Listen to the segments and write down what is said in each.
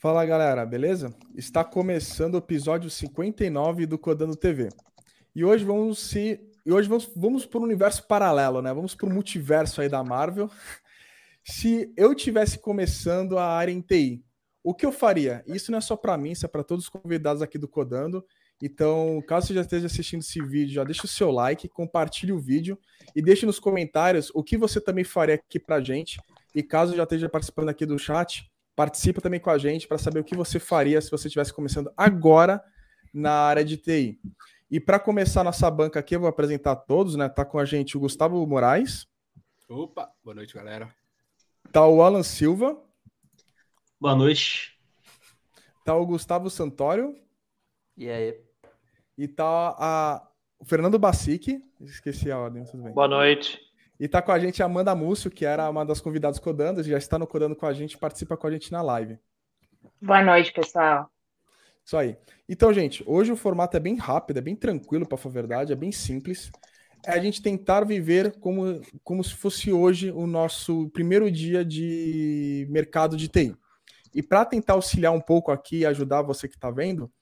Fala galera, beleza? Está começando o episódio 59 do Codando TV. E hoje vamos se. E hoje vamos, vamos para um universo paralelo, né? Vamos para o multiverso aí da Marvel. Se eu tivesse começando a área em TI, o que eu faria? Isso não é só para mim, isso é para todos os convidados aqui do Codando. Então, caso você já esteja assistindo esse vídeo, já deixa o seu like, compartilhe o vídeo e deixe nos comentários o que você também faria aqui para gente. E caso já esteja participando aqui do chat, Participa também com a gente para saber o que você faria se você estivesse começando agora na área de TI. E para começar nossa banca aqui, eu vou apresentar todos, né? Tá com a gente o Gustavo Moraes. Opa, boa noite, galera. Tá o Alan Silva. Boa noite. Tá o Gustavo Santório. E aí? E tá a... o Fernando Bacic. Esqueci a ordem, tudo bem. Boa noite. E tá com a gente a Amanda Múcio, que era uma das convidadas codando, já está no Codando com a gente, participa com a gente na live. Boa noite, pessoal. Isso aí. Então, gente, hoje o formato é bem rápido, é bem tranquilo, para falar a verdade, é bem simples. É a gente tentar viver como, como se fosse hoje o nosso primeiro dia de mercado de TI. E para tentar auxiliar um pouco aqui e ajudar você que está vendo,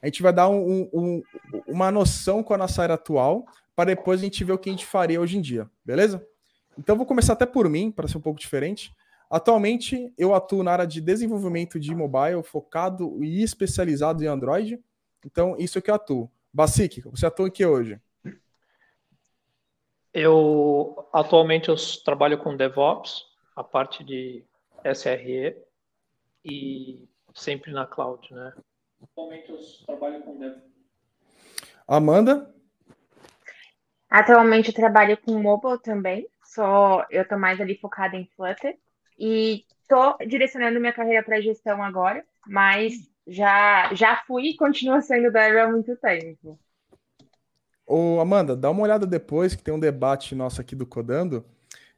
a gente vai dar um, um, uma noção com a nossa era atual, para depois a gente ver o que a gente faria hoje em dia, beleza? Então vou começar até por mim, para ser um pouco diferente. Atualmente eu atuo na área de desenvolvimento de mobile, focado e especializado em Android. Então isso é que eu atuo. Basic, você atua em que hoje? Eu atualmente eu trabalho com DevOps, a parte de SRE e sempre na cloud, né? Atualmente eu trabalho com DevOps. Amanda? Atualmente eu trabalho com mobile também, só eu tô mais ali focada em Flutter e tô direcionando minha carreira para gestão agora, mas já já fui e continuo sendo dev há muito tempo. Ô, Amanda, dá uma olhada depois que tem um debate nosso aqui do Codando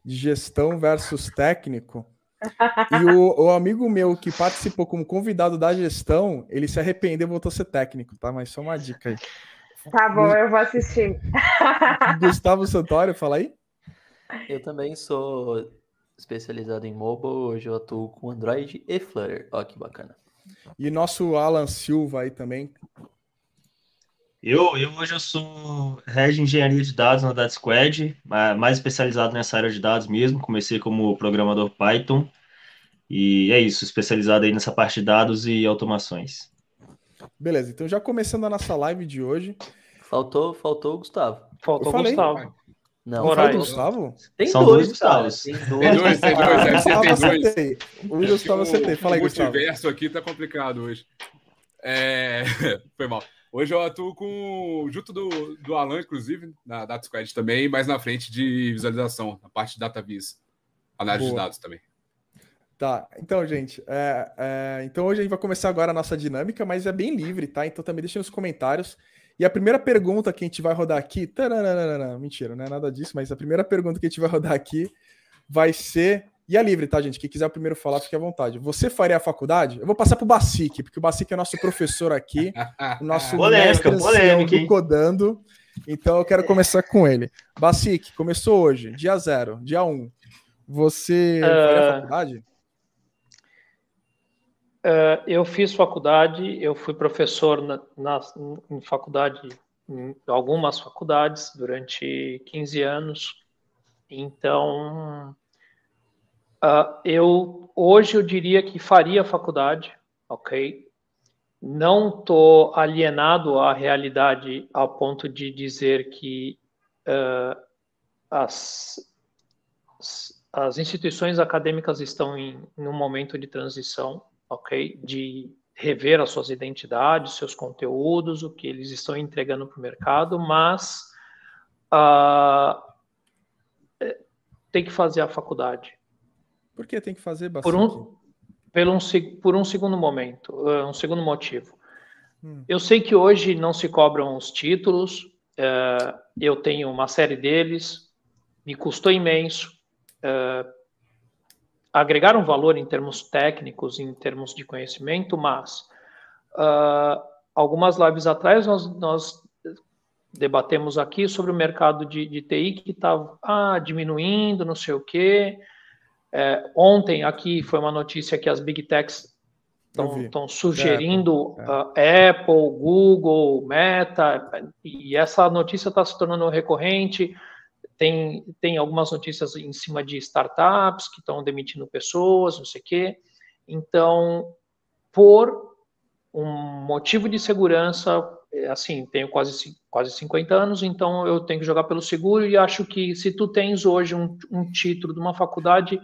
de gestão versus técnico. E o, o, amigo meu que participou como convidado da gestão, ele se arrependeu e voltou a ser técnico, tá? Mas só uma dica aí. Tá bom, eu vou assistir. Gustavo Santório, fala aí. Eu também sou especializado em mobile, hoje eu atuo com Android e Flutter. Ó, que bacana. E nosso Alan Silva aí também. Eu, eu hoje eu sou head de engenharia de dados na Data Squad, mais especializado nessa área de dados mesmo. Comecei como programador Python e é isso, especializado aí nessa parte de dados e automações. Beleza, então já começando a nossa live de hoje. Faltou, faltou o Gustavo. Faltou o Gustavo. Não, Moraes. Gustavo? Tem São dois, Gustavos. Tem dois, tem dois, tem dois. Você tem dois. O Gustavo acertei. Fala aí, o Gustavo. O multiverso aqui tá complicado hoje. É... Foi mal. Hoje eu atuo com, junto do, do Alan, inclusive, na Data Squad também, mas na frente de visualização, na parte de DataVis. Análise Boa. de dados também. Tá, então, gente, é, é, então hoje a gente vai começar agora a nossa dinâmica, mas é bem livre, tá? Então também deixem nos comentários. E a primeira pergunta que a gente vai rodar aqui. Taranana, mentira, não é nada disso, mas a primeira pergunta que a gente vai rodar aqui vai ser. E é livre, tá, gente? Quem quiser primeiro falar, fique à vontade. Você faria a faculdade? Eu vou passar pro Bacique, porque o Bacique é nosso professor aqui, o nosso polêmica, mestre polêmica, do Codando. Então eu quero começar com ele. Bacique, começou hoje, dia zero, dia um. Você uh... faria a faculdade? Uh, eu fiz faculdade, eu fui professor na, na, em faculdade, em algumas faculdades, durante 15 anos. Então, uh, eu hoje eu diria que faria faculdade, ok? Não estou alienado à realidade ao ponto de dizer que uh, as, as instituições acadêmicas estão em, em um momento de transição ok? De rever as suas identidades, seus conteúdos, o que eles estão entregando para o mercado, mas uh, tem que fazer a faculdade. Por que tem que fazer bastante? Por um, por um, por um segundo momento, uh, um segundo motivo. Hum. Eu sei que hoje não se cobram os títulos, uh, eu tenho uma série deles, me custou imenso, uh, agregaram valor em termos técnicos, em termos de conhecimento, mas uh, algumas lives atrás nós, nós, debatemos aqui sobre o mercado de, de TI que estava ah, diminuindo, não sei o quê. É, ontem aqui foi uma notícia que as Big Techs estão sugerindo é. uh, Apple, Google, Meta, e essa notícia está se tornando recorrente. Tem, tem algumas notícias em cima de startups que estão demitindo pessoas, não sei o quê. Então, por um motivo de segurança, é, assim, tenho quase, quase 50 anos, então eu tenho que jogar pelo seguro e acho que se tu tens hoje um, um título de uma faculdade,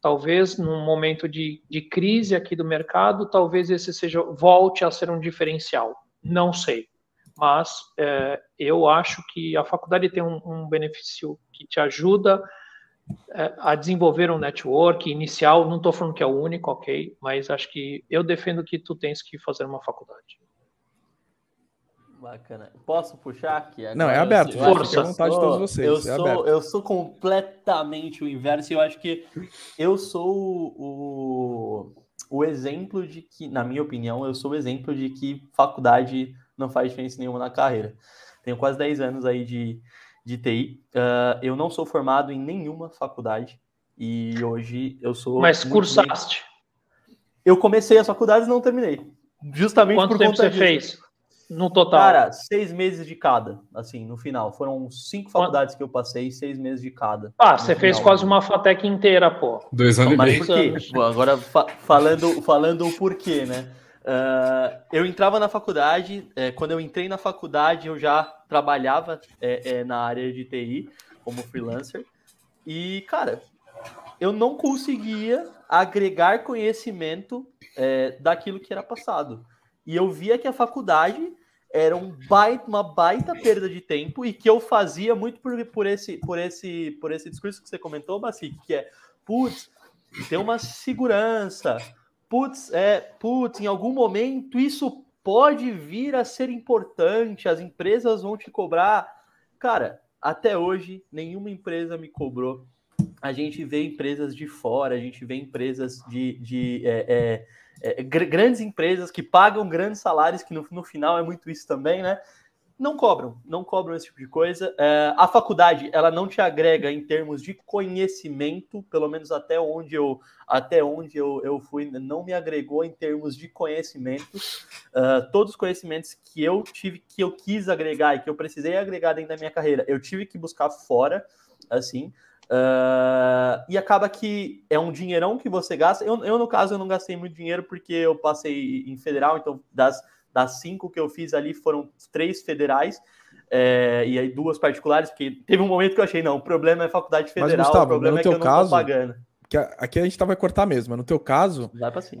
talvez num momento de, de crise aqui do mercado, talvez esse seja volte a ser um diferencial. Não sei mas é, eu acho que a faculdade tem um, um benefício que te ajuda é, a desenvolver um network inicial. Não estou falando que é o único, ok, mas acho que eu defendo que tu tens que fazer uma faculdade. Bacana. Posso puxar aqui? Agora, Não, é aberto. Eu, Força. à vontade de todos vocês. Eu, é sou, eu sou completamente o inverso e eu acho que eu sou o, o exemplo de que, na minha opinião, eu sou o exemplo de que faculdade não faz diferença nenhuma na carreira. Tenho quase 10 anos aí de, de TI. Uh, ah, eu não sou formado em nenhuma faculdade e hoje eu sou. Mas cursaste? Bem... Eu comecei as faculdades e não terminei. Justamente Quanto por tempo você disso. fez? No total? Cara, seis meses de cada, assim, no final. Foram cinco faculdades que eu passei, seis meses de cada. Ah, você fez quase uma FATEC inteira, pô. Dois anos Mas e meio. Por quê? Bom, agora, fa falando, falando o porquê, né? Uh, eu entrava na faculdade, é, quando eu entrei na faculdade, eu já trabalhava é, é, na área de TI como freelancer. E, cara, eu não conseguia agregar conhecimento daquilo que era passado. E eu via que a faculdade era um baita, uma baita perda de tempo e que eu fazia muito por, por, esse, por, esse, por esse discurso que você comentou, Bacique, que é, putz, tem uma segurança, putz, é, putz, em algum momento isso pode vir a ser importante, as empresas vão te cobrar. Cara, até hoje nenhuma empresa me cobrou. A gente vê empresas de fora, a gente vê empresas de, de é, é, é, grandes empresas que pagam grandes salários, que no, no final é muito isso também, né? Não cobram, não cobram esse tipo de coisa. É, a faculdade, ela não te agrega em termos de conhecimento, pelo menos até onde eu, até onde eu, eu fui, não me agregou em termos de conhecimento. Uh, todos os conhecimentos que eu tive, que eu quis agregar e que eu precisei agregar dentro da minha carreira, eu tive que buscar fora, assim. Uh, e acaba que é um dinheirão que você gasta. Eu, eu, no caso, eu não gastei muito dinheiro porque eu passei em federal, então das das cinco que eu fiz ali foram três federais. É, e aí duas particulares, porque teve um momento que eu achei, não, o problema é faculdade federal, Mas, Gustavo, o problema é que eu não caso, tô pagando. Que aqui a gente tá, vai cortar mesmo, no teu caso,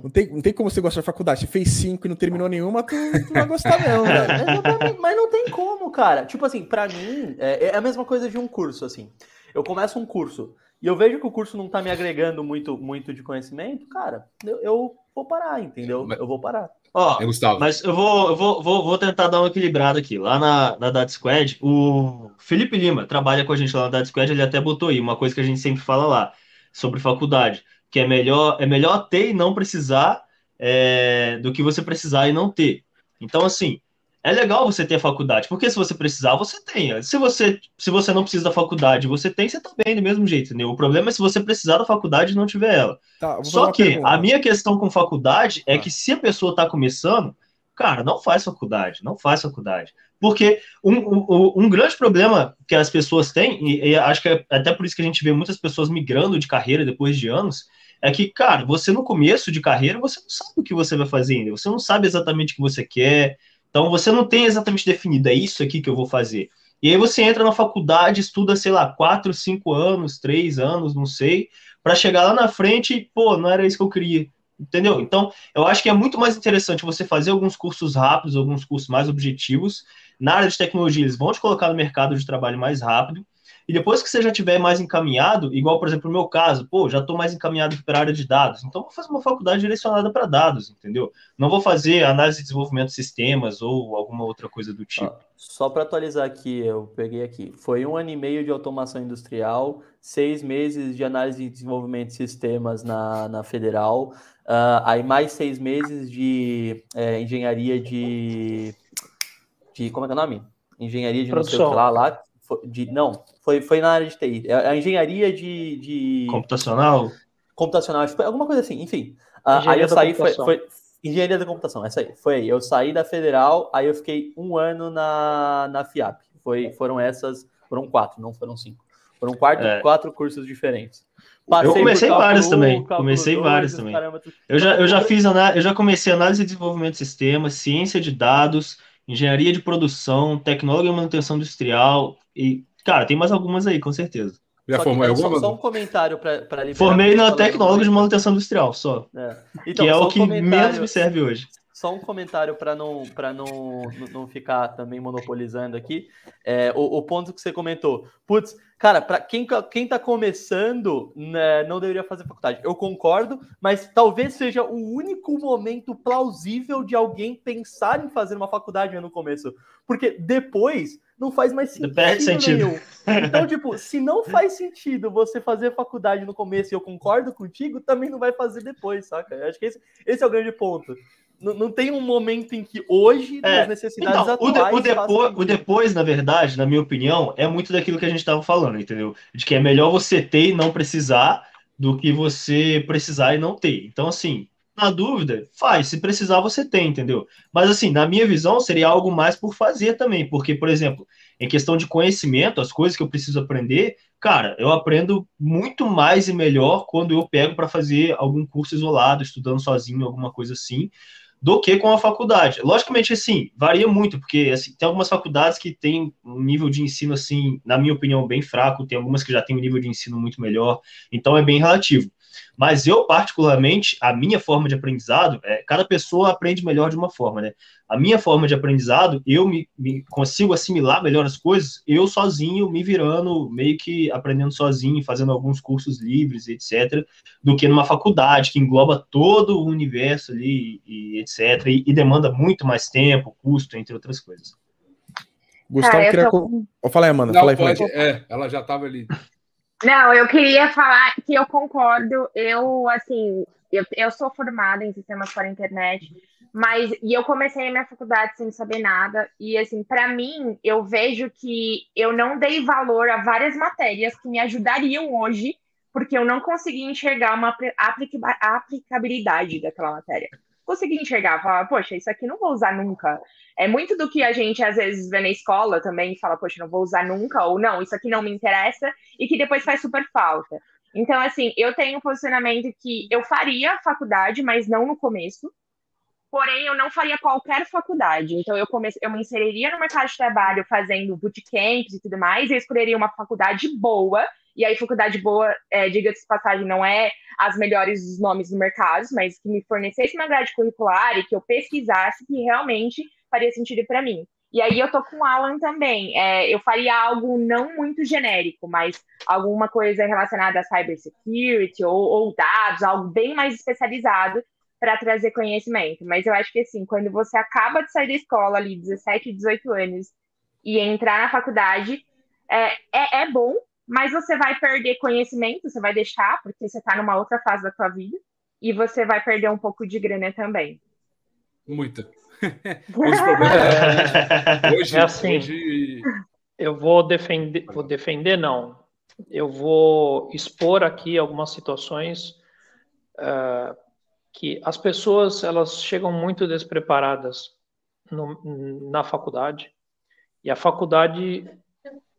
não tem, não tem como você gostar de faculdade. Você fez cinco e não terminou nenhuma, tu, tu vai gostar mesmo, velho. Mas não tem como, cara. Tipo assim, para mim, é, é a mesma coisa de um curso, assim. Eu começo um curso e eu vejo que o curso não tá me agregando muito, muito de conhecimento, cara, eu, eu vou parar, entendeu? Eu vou parar. Ó, é, Gustavo. Mas eu vou, eu vou, vou, vou tentar dar uma equilibrada aqui. Lá na, na Data Squad, o Felipe Lima trabalha com a gente lá na Data Squad, ele até botou aí uma coisa que a gente sempre fala lá sobre faculdade, que é melhor, é melhor ter e não precisar é, do que você precisar e não ter. Então, assim, é legal você ter a faculdade, porque se você precisar, você tem. Se você, se você não precisa da faculdade, você tem, você tá bem do mesmo jeito, entendeu? O problema é se você precisar da faculdade e não tiver ela. Tá, Só que a minha questão com faculdade é tá. que se a pessoa está começando, cara, não faz faculdade, não faz faculdade. Porque um, um, um grande problema que as pessoas têm, e, e acho que é até por isso que a gente vê muitas pessoas migrando de carreira depois de anos, é que, cara, você no começo de carreira, você não sabe o que você vai fazer ainda, você não sabe exatamente o que você quer, então você não tem exatamente definido, é isso aqui que eu vou fazer. E aí você entra na faculdade, estuda, sei lá, quatro, cinco anos, três anos, não sei, para chegar lá na frente e, pô, não era isso que eu queria. Entendeu? Então, eu acho que é muito mais interessante você fazer alguns cursos rápidos, alguns cursos mais objetivos. Na área de tecnologia, eles vão te colocar no mercado de trabalho mais rápido. E depois que você já tiver mais encaminhado, igual, por exemplo, no meu caso, pô, já estou mais encaminhado para a área de dados, então vou fazer uma faculdade direcionada para dados, entendeu? Não vou fazer análise de desenvolvimento de sistemas ou alguma outra coisa do tipo. só para atualizar aqui, eu peguei aqui. Foi um ano e meio de automação industrial, seis meses de análise de desenvolvimento de sistemas na, na federal, uh, aí mais seis meses de é, engenharia de, de. Como é que é o nome? Engenharia de Produção. não sei o que lá, lá de, não, foi, foi na área de TI. É a engenharia de. de... Computacional? Computacional, alguma coisa assim, enfim. aí eu saí, foi, foi, Engenharia da computação, essa aí. Foi aí. Eu saí da federal, aí eu fiquei um ano na, na FIAP. Foi, foram essas, foram quatro, não foram cinco. Foram quatro, é. quatro cursos diferentes. Passei eu comecei vários também. Comecei vários também. Eu já, eu já fiz eu já comecei análise e desenvolvimento de sistemas, ciência de dados, engenharia de produção, tecnologia e manutenção industrial e, cara, tem mais algumas aí, com certeza. Já só formou alguma? Só, só um comentário para Formei na tecnóloga de manutenção industrial, só. É. Então, que é o que menos me serve hoje. Só um comentário para não, não, não ficar também monopolizando aqui. É, o, o ponto que você comentou. Putz, cara, para quem, quem tá começando, né, não deveria fazer faculdade. Eu concordo, mas talvez seja o único momento plausível de alguém pensar em fazer uma faculdade no começo. Porque depois não faz mais sentido, sentido. nenhum. Então, tipo, se não faz sentido você fazer faculdade no começo e eu concordo contigo, também não vai fazer depois, saca? Eu acho que esse, esse é o grande ponto. Não, não tem um momento em que hoje, é, nas necessidades então, atuais... O, de, o, depois, o depois, na verdade, na minha opinião, é muito daquilo que a gente estava falando, entendeu? De que é melhor você ter e não precisar do que você precisar e não ter. Então, assim, na dúvida, faz. Se precisar, você tem, entendeu? Mas, assim, na minha visão, seria algo mais por fazer também. Porque, por exemplo, em questão de conhecimento, as coisas que eu preciso aprender, cara, eu aprendo muito mais e melhor quando eu pego para fazer algum curso isolado, estudando sozinho, alguma coisa assim, do que com a faculdade. Logicamente, assim, varia muito, porque assim, tem algumas faculdades que têm um nível de ensino, assim, na minha opinião, bem fraco, tem algumas que já têm um nível de ensino muito melhor, então é bem relativo. Mas eu, particularmente, a minha forma de aprendizado, é, cada pessoa aprende melhor de uma forma, né? A minha forma de aprendizado, eu me, me, consigo assimilar melhor as coisas, eu sozinho, me virando, meio que aprendendo sozinho, fazendo alguns cursos livres, etc., do que numa faculdade que engloba todo o universo ali, e, etc., e, e demanda muito mais tempo, custo, entre outras coisas. Gustavo Cara, queria. Tô... Oh, fala aí, Amanda. Não, fala aí, pode, fala aí. É, ela já estava ali. Não, eu queria falar que eu concordo. Eu, assim, eu, eu sou formada em sistemas para internet, mas e eu comecei a minha faculdade sem saber nada. E, assim, para mim, eu vejo que eu não dei valor a várias matérias que me ajudariam hoje, porque eu não consegui enxergar uma aplicabilidade daquela matéria consegui enxergar, falar, poxa, isso aqui não vou usar nunca. É muito do que a gente às vezes vê na escola também, fala, poxa, não vou usar nunca, ou não, isso aqui não me interessa, e que depois faz super falta. Então, assim, eu tenho um posicionamento que eu faria faculdade, mas não no começo. Porém, eu não faria qualquer faculdade. Então, eu, comece... eu me inseriria no mercado de trabalho fazendo bootcamps e tudo mais, eu escolheria uma faculdade boa, e aí, faculdade boa, é, diga-se passagem, não é as melhores dos nomes do mercado, mas que me fornecesse uma grade curricular e que eu pesquisasse que realmente faria sentido para mim. E aí eu tô com o Alan também. É, eu faria algo não muito genérico, mas alguma coisa relacionada a cybersecurity ou, ou dados, algo bem mais especializado para trazer conhecimento. Mas eu acho que assim, quando você acaba de sair da escola ali, 17, 18 anos, e entrar na faculdade, é, é, é bom, mas você vai perder conhecimento, você vai deixar, porque você está numa outra fase da tua vida, e você vai perder um pouco de grana também. Muita. Problemas é, hoje, é assim, hoje... eu vou defender, vou defender não, eu vou expor aqui algumas situações uh, que as pessoas elas chegam muito despreparadas no, na faculdade e a faculdade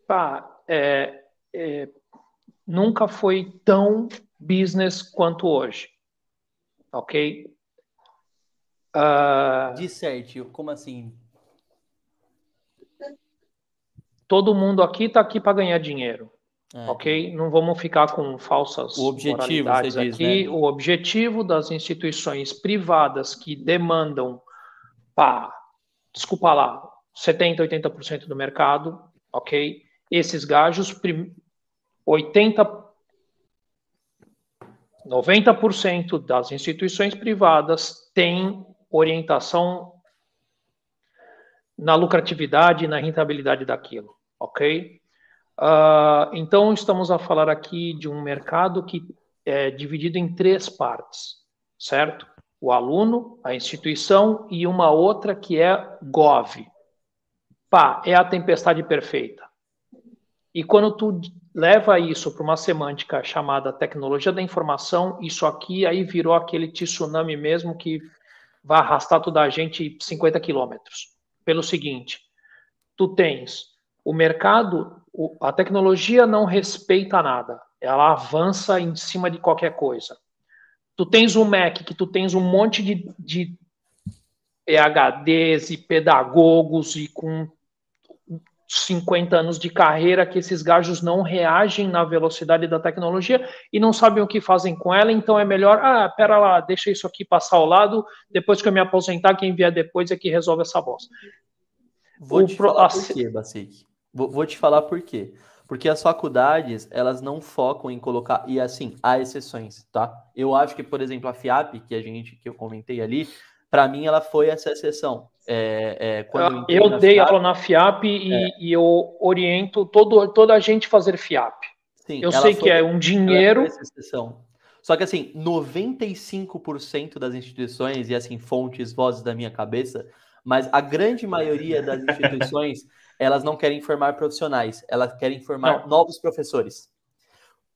pá, é, é, nunca foi tão business quanto hoje. Ok? Uh, De certo, como assim? Todo mundo aqui está aqui para ganhar dinheiro. É. Ok? Não vamos ficar com falsas o objetivo, diz, aqui. Né? O objetivo das instituições privadas que demandam, pá, desculpa lá, 70%, 80% do mercado, ok? Esses gajos 80, 90% das instituições privadas têm orientação na lucratividade e na rentabilidade daquilo, ok? Uh, então, estamos a falar aqui de um mercado que é dividido em três partes, certo? O aluno, a instituição e uma outra que é GOV. Pá, é a tempestade perfeita. E quando tu leva isso para uma semântica chamada tecnologia da informação, isso aqui aí virou aquele tsunami mesmo que vai arrastar toda a gente 50 quilômetros. Pelo seguinte, tu tens o mercado, a tecnologia não respeita nada, ela avança em cima de qualquer coisa. Tu tens um Mac que tu tens um monte de, de PHDs e pedagogos e com 50 anos de carreira que esses gajos não reagem na velocidade da tecnologia e não sabem o que fazem com ela, então é melhor, ah, pera lá, deixa isso aqui passar ao lado, depois que eu me aposentar, quem vier depois é que resolve essa bosta. Vou o te pro... falar por quê, Basic. Vou, vou te falar por quê. Porque as faculdades, elas não focam em colocar, e assim, há exceções, tá? Eu acho que, por exemplo, a FIAP, que a gente, que eu comentei ali, para mim ela foi essa exceção. É, é, eu, eu dei FIAP, aula na FIAP e, é. e, eu oriento todo, toda a gente fazer FIAP. Sim, eu sei foi, que é um dinheiro. Só que assim, 95% das instituições, e assim, fontes, vozes da minha cabeça, mas a grande maioria das instituições, elas não querem formar profissionais, elas querem formar não. novos professores.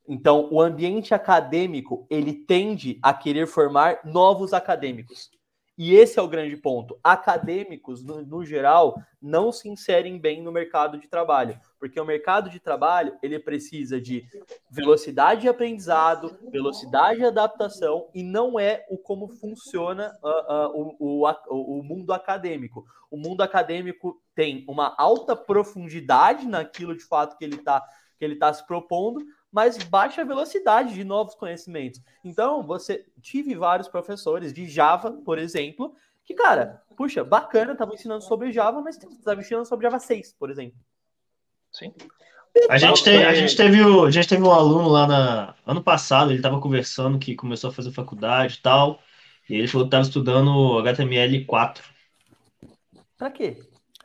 Então, o ambiente acadêmico, ele tende a querer formar novos acadêmicos. E esse é o grande ponto. Acadêmicos, no, no, geral, não se inserem bem no mercado de trabalho, porque o mercado de trabalho ele precisa de velocidade de aprendizado, velocidade de adaptação, e não é o como funciona uh, uh, o, o, o mundo acadêmico. O mundo acadêmico tem uma alta profundidade naquilo de fato que ele está que ele está se propondo, mas baixa velocidade de novos conhecimentos. Então, você tive vários professores de Java, por exemplo, que, cara, puxa, bacana, estavam ensinando sobre Java, mas estavam ensinando sobre Java 6, por exemplo. Sim. A gente, tem, a, gente teve, a gente teve um aluno lá na, ano passado, ele estava conversando que começou a fazer faculdade e tal, e ele falou que estava estudando HTML4. Para quê?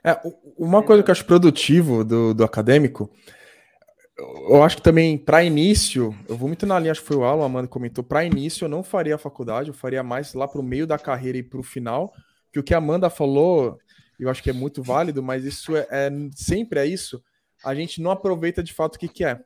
É, uma coisa que eu acho produtivo do, do acadêmico eu acho que também, para início, eu vou muito na linha, acho que foi o Alan, Amanda comentou, para início eu não faria a faculdade, eu faria mais lá para o meio da carreira e para o final, que o que a Amanda falou, eu acho que é muito válido, mas isso é, é sempre é isso, a gente não aproveita de fato o que, que é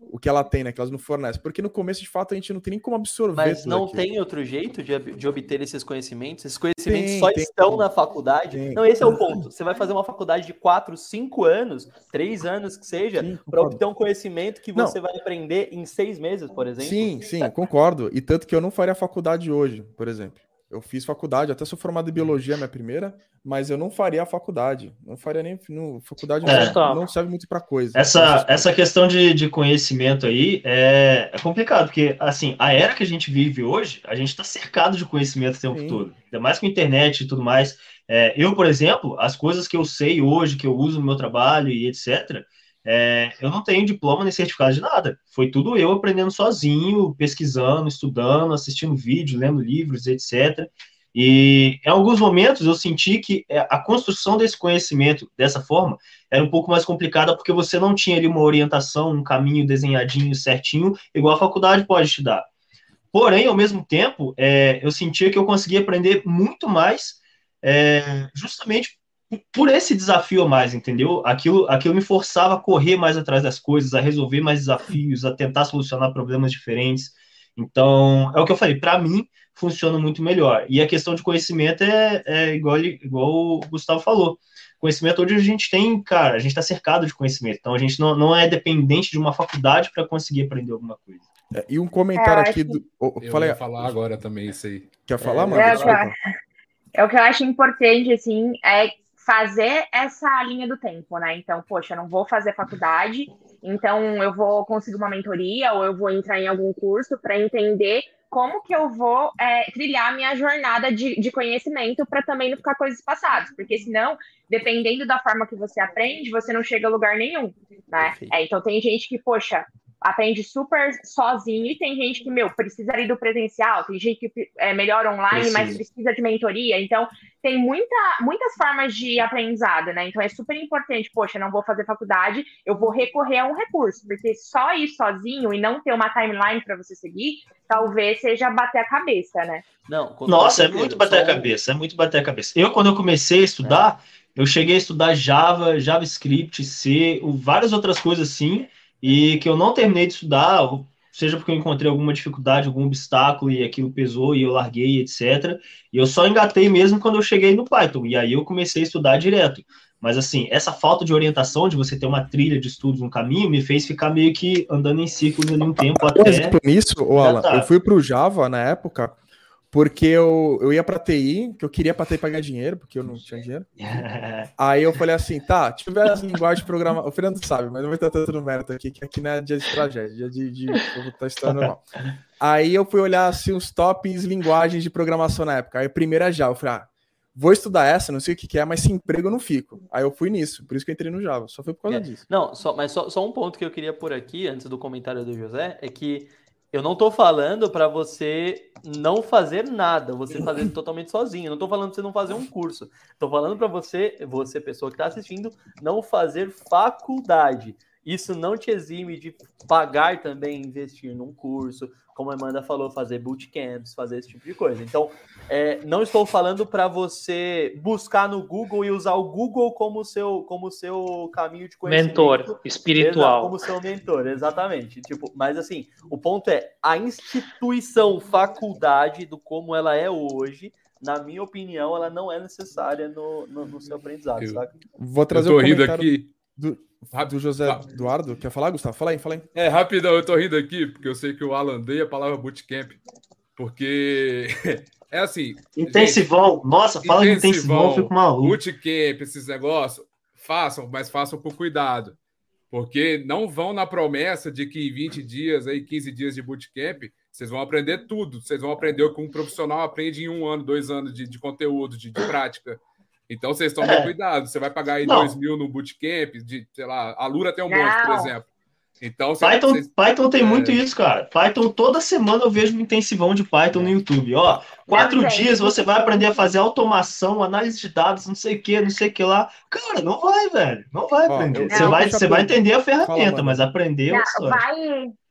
o que ela tem, né? Que elas não fornecem. Porque no começo, de fato, a gente não tem nem como absorver. Mas não aquilo. tem outro jeito de, de obter esses conhecimentos? Esses conhecimentos tem, só tem, estão tem. na faculdade? Não, esse é o ponto. Você vai fazer uma faculdade de 4, 5 anos, 3 anos que seja, para obter um conhecimento que você não. vai aprender em 6 meses, por exemplo? Sim, sim, concordo. E tanto que eu não faria faculdade hoje, por exemplo. Eu fiz faculdade, até sou formado em biologia, minha primeira, mas eu não faria a faculdade. Não faria nem. No, faculdade é. não, não, serve muito para coisa. Essa, essa questão de, de conhecimento aí é, é, complicado, porque, assim, a era que a gente vive hoje, a gente está cercado de conhecimento o tempo Sim. todo. Ainda mais com internet e tudo mais. É, eu, por exemplo, as coisas que eu sei hoje, que eu uso no meu trabalho e etc., é, eu não tenho diploma nem certificado de nada. Foi tudo eu aprendendo sozinho, pesquisando, estudando, assistindo vídeos, lendo livros, etc. E em alguns momentos eu senti que é, a construção desse conhecimento dessa forma era um pouco mais complicada porque você não tinha ali uma orientação, um caminho desenhadinho certinho, igual a faculdade pode te dar. Porém, ao mesmo tempo, é, eu sentia que eu conseguia aprender muito mais é, justamente por esse desafio a mais, entendeu? Aquilo, aquilo me forçava a correr mais atrás das coisas, a resolver mais desafios, a tentar solucionar problemas diferentes. Então, é o que eu falei, para mim funciona muito melhor. E a questão de conhecimento é, é igual, igual o Gustavo falou. Conhecimento hoje a gente tem, cara, a gente está cercado de conhecimento. Então a gente não, não é dependente de uma faculdade para conseguir aprender alguma coisa. É, e um comentário é, aqui do. Oh, eu falei... falar agora também isso aí. Quer falar, é, mano? É, é, o que eu acho importante, assim, é fazer essa linha do tempo, né? Então, poxa, eu não vou fazer faculdade, então eu vou conseguir uma mentoria ou eu vou entrar em algum curso para entender como que eu vou é, trilhar a minha jornada de, de conhecimento para também não ficar coisas passadas, porque senão, dependendo da forma que você aprende, você não chega a lugar nenhum, né? É, então tem gente que, poxa, aprende super sozinho e tem gente que, meu, precisa ir do presencial, tem gente que é melhor online, precisa. mas precisa de mentoria. Então, tem muita, muitas formas de aprendizado, né? Então, é super importante, poxa, não vou fazer faculdade, eu vou recorrer a um recurso, porque só ir sozinho e não ter uma timeline para você seguir, talvez seja bater a cabeça, né? Não, Nossa, é muito bater a cabeça, é muito bater a cabeça. Eu, quando eu comecei a estudar, é. eu cheguei a estudar Java, JavaScript, C, várias outras coisas assim, e que eu não terminei de estudar, seja porque eu encontrei alguma dificuldade, algum obstáculo e aquilo pesou e eu larguei, etc. E eu só engatei mesmo quando eu cheguei no Python, e aí eu comecei a estudar direto. Mas assim, essa falta de orientação, de você ter uma trilha de estudos, um caminho, me fez ficar meio que andando em círculos ali um tempo até. Por nisso, Alan, eu fui para o Java na época porque eu, eu ia para TI, que eu queria para TI pagar dinheiro, porque eu não tinha dinheiro. Aí eu falei assim, tá, tiver as linguagens de programação. O Fernando sabe, mas não vai estar tanto no mérito aqui, que aqui não é dia de tragédia, dia de, de eu vou estar estudando normal. Aí eu fui olhar assim os tops linguagens de programação na época. Aí a primeira é Java, eu falei, ah, vou estudar essa, não sei o que, que é, mas sem emprego eu não fico. Aí eu fui nisso, por isso que eu entrei no Java, só foi por causa É. disso. Não, só, mas só, só um ponto que eu queria pôr aqui, antes do comentário do José, é que eu não tô falando para você não fazer nada, você fazer totalmente sozinho. Não tô falando pra você não fazer um curso. Tô falando para você, você pessoa que tá assistindo, não fazer faculdade. Isso não te exime de pagar também, investir num curso, como a Amanda falou, fazer bootcamps, fazer esse tipo de coisa. Então, é, não estou falando para você buscar no Google e usar o Google como seu, como seu caminho de conhecimento. Mentor Exato, espiritual. como seu mentor, exatamente. Tipo, mas assim, o ponto é a instituição faculdade do como ela é hoje, na minha opinião, ela não é necessária no, no, no seu aprendizado, Eu- saca? Vou Eu trazer tô o rindo comentário aqui. Do, Rápido. do José. Eduardo. Quer falar, Gustavo? Fala aí, fala aí. É, rapidão, eu tô rindo aqui, porque eu sei que o Alan odeia a palavra bootcamp. Porque é assim, Intensivão. Nossa, fala de Intensivão, intensivão, eu fico maluco. bootcamp, esses negócios, façam, mas façam com cuidado. Porque não vão na promessa de que em 20 dias, aí 15 dias de bootcamp, vocês vão aprender tudo. Vocês vão aprender o que um profissional aprende em um ano, dois anos de, de conteúdo, de, de prática. Então vocês tomem É. cuidado. Você vai pagar aí Não. 2 mil no bootcamp, de, sei lá, a Lura tem um monte, por Não. exemplo. Então, você- Python, vocês- Python tem é. muito isso, cara. Python, toda semana eu vejo um intensivão de Python no YouTube. Ó, quatro Não, dias você vai aprender a fazer automação, análise de dados, não sei o que, não sei o que lá. Cara, não vai, velho. Não vai Ó, aprender. eu- você, eu vai, você vai entender a Fala, ferramenta, mano. mas aprender é Não, vai,